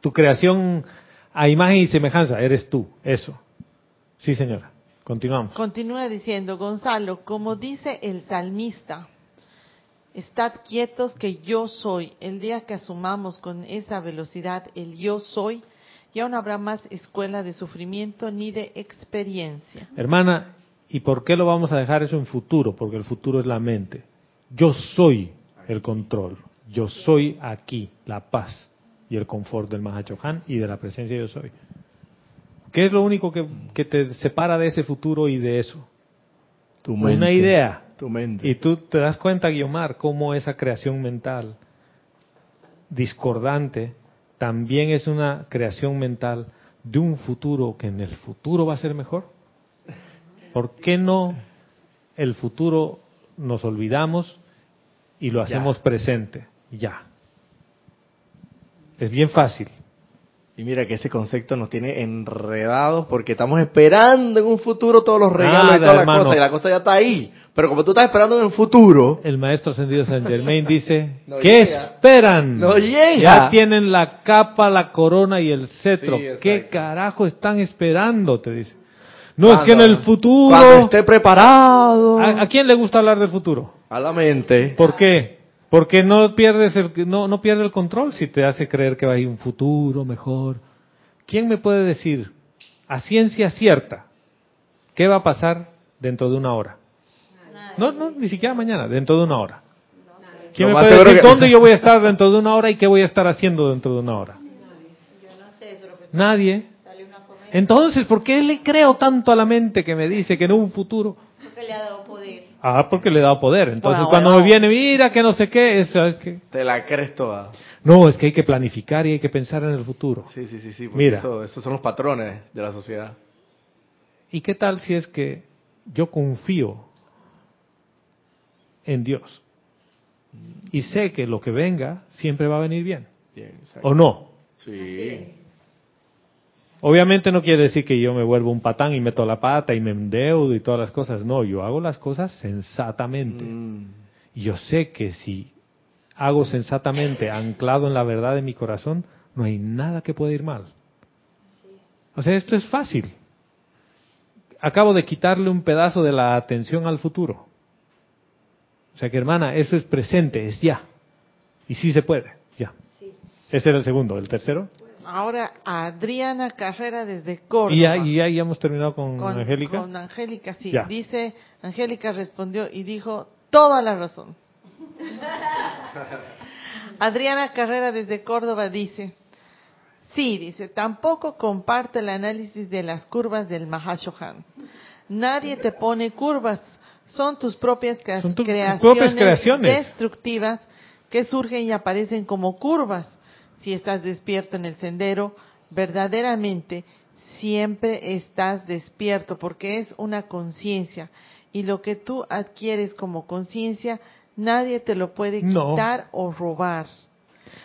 tu creación a imagen y semejanza, eres tú, eso. Sí, señora. Continuamos. Continúa diciendo, Gonzalo, como dice el salmista, estad quietos que yo soy. El día que asumamos con esa velocidad el yo soy, ya no habrá más escuela de sufrimiento ni de experiencia. Hermana, ¿y por qué lo vamos a dejar eso en futuro? Porque el futuro es la mente. Yo soy el control. Yo soy aquí, la paz y el confort del Mahachohan y de la presencia yo soy. ¿Qué es lo único que, que te separa de ese futuro y de eso? Tu Una idea. Tu mente. Y tú te das cuenta, Guiomar, cómo esa creación mental discordante también es una creación mental de un futuro que en el futuro va a ser mejor. ¿Por qué no el futuro nos olvidamos y lo Ya. hacemos Ya. Es bien fácil. Y mira que ese concepto nos tiene enredados porque estamos esperando en un futuro todos los regalos Nada, y todas las cosas y la cosa ya está ahí. Pero como tú estás esperando en el futuro, El maestro ascendido San Germain dice, No ¿qué llega. esperan? No llega. Ya tienen la capa, la corona y el cetro. Sí. ¿Qué carajo están esperando? Te dice. No, es que en el futuro... cuando esté preparado, ¿A, a quién le gusta hablar del futuro? a la mente, ¿Por qué? Porque no pierdes el, no, no pierde el control si te hace creer que va a ir un futuro mejor. ¿Quién me puede decir a ciencia cierta qué va a pasar dentro de una hora? No, no, ni siquiera mañana, dentro de una hora. ¿Quién me puede decir que- dónde yo voy a estar dentro de una hora y qué voy a estar haciendo dentro de una hora? Nadie. Entonces, ¿por qué le creo tanto a la mente que me dice que en un futuro? Porque le ha dado poder. Ah, porque le he dado poder. Entonces, Bueno, cuando bueno. me viene, mira que no sé qué, es, es que te la crees toda. no, es que hay que planificar y hay que pensar en el futuro. Sí, sí, sí, sí. Mira. Eso, esos son los patrones de la sociedad. ¿Y qué tal si es que yo confío en Dios y sé que lo que venga siempre va a venir bien? Bien. ¿O no? Sí. Obviamente no quiere decir que yo me vuelvo un patán y meto la pata y me endeudo y todas las cosas. No, yo hago las cosas sensatamente. Mm. Y yo sé que si hago sensatamente, anclado en la verdad de mi corazón, no hay nada que pueda ir mal. O sea, esto es fácil. Acabo de quitarle un pedazo de la atención al futuro. O sea que, hermana, eso es presente, es ya. Y sí se puede, ya. Ese era el segundo. ¿El tercero? Ahora, Adriana Carrera desde Córdoba. Y ya, y ya, ya hemos terminado con, con Angélica. Con Angélica, sí. Ya. Dice, Angélica respondió y dijo toda la razón. Adriana Carrera desde Córdoba dice, sí, dice, tampoco comparto el análisis de las curvas del Mahashohan. Nadie te pone curvas, son tus propias, crea- Son tus creaciones, propias creaciones. destructivas que surgen y aparecen como curvas. Si estás despierto en el sendero, verdaderamente siempre estás despierto porque es una conciencia y lo que tú adquieres como conciencia nadie te lo puede No. quitar o robar.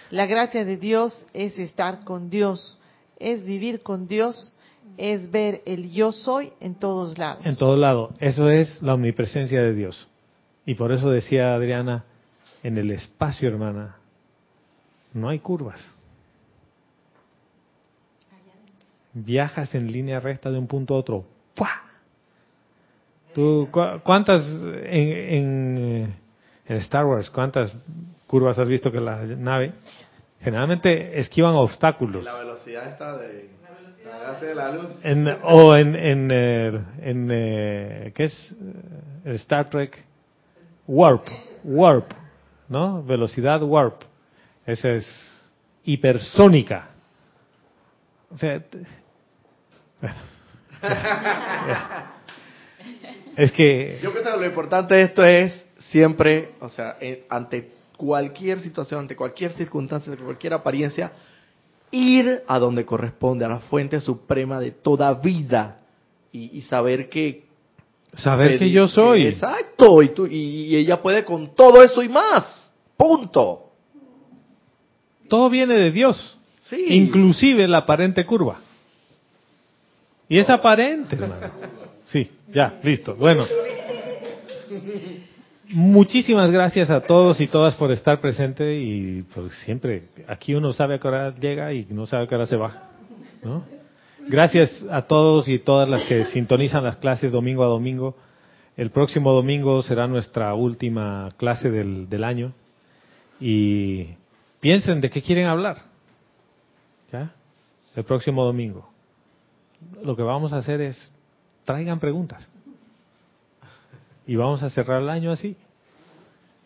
La gracia de Dios es estar con Dios, es vivir con Dios, es ver el yo soy en todos lados. En todo lado. Eso es la omnipresencia de Dios. Y por eso decía Adriana, en el espacio, hermana, no hay curvas. Viajas en línea recta de un punto a otro. ¡Fua! ¿Tú, cu- ¿Cuántas en, en, en Star Wars, cuántas curvas has visto que la nave? Generalmente esquivan obstáculos. La velocidad está de la de la luz. En, o en, en, eh, en, eh, ¿qué es? Eh, Star Trek. Warp. Warp. ¿No? Velocidad warp. Esa es hipersónica. O sea, es que Yo creo que lo importante de esto es siempre, o sea, ante cualquier situación, ante cualquier circunstancia, ante cualquier apariencia, ir a donde corresponde, a la fuente suprema de toda vida y, y saber que saber que yo soy. Exacto, y, tú, y, y ella puede con todo eso y más. Punto. Todo viene de Dios. Sí. Inclusive la aparente curva. Y es aparente, hermano. Sí, ya, listo. Bueno. Muchísimas gracias a todos y todas por estar presente y pues siempre aquí uno sabe a qué hora llega y no sabe a qué hora se va. ¿no? Gracias a todos y todas las que sintonizan las clases domingo a domingo. El próximo domingo será nuestra última clase del, del año y piensen de qué quieren hablar. ¿Ya? El próximo domingo. Lo que vamos a hacer es traigan preguntas. Y vamos a cerrar el año así.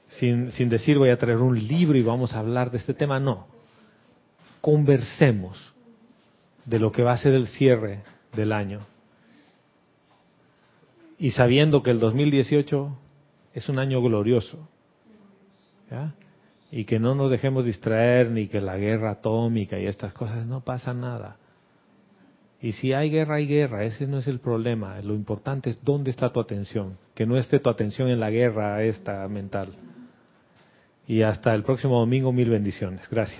Sin, sin decir voy a traer un libro y vamos a hablar de este tema, no. Conversemos de lo que va a ser el cierre del año. Y sabiendo que el 2018 es un año glorioso. ¿ya? Y que no nos dejemos distraer ni que la guerra atómica y estas cosas, no pasa nada. Y si hay guerra, hay guerra, ese no es el problema. Lo importante es dónde está tu atención, que no esté tu atención en la guerra esta mental. Y hasta el próximo domingo, mil bendiciones. Gracias.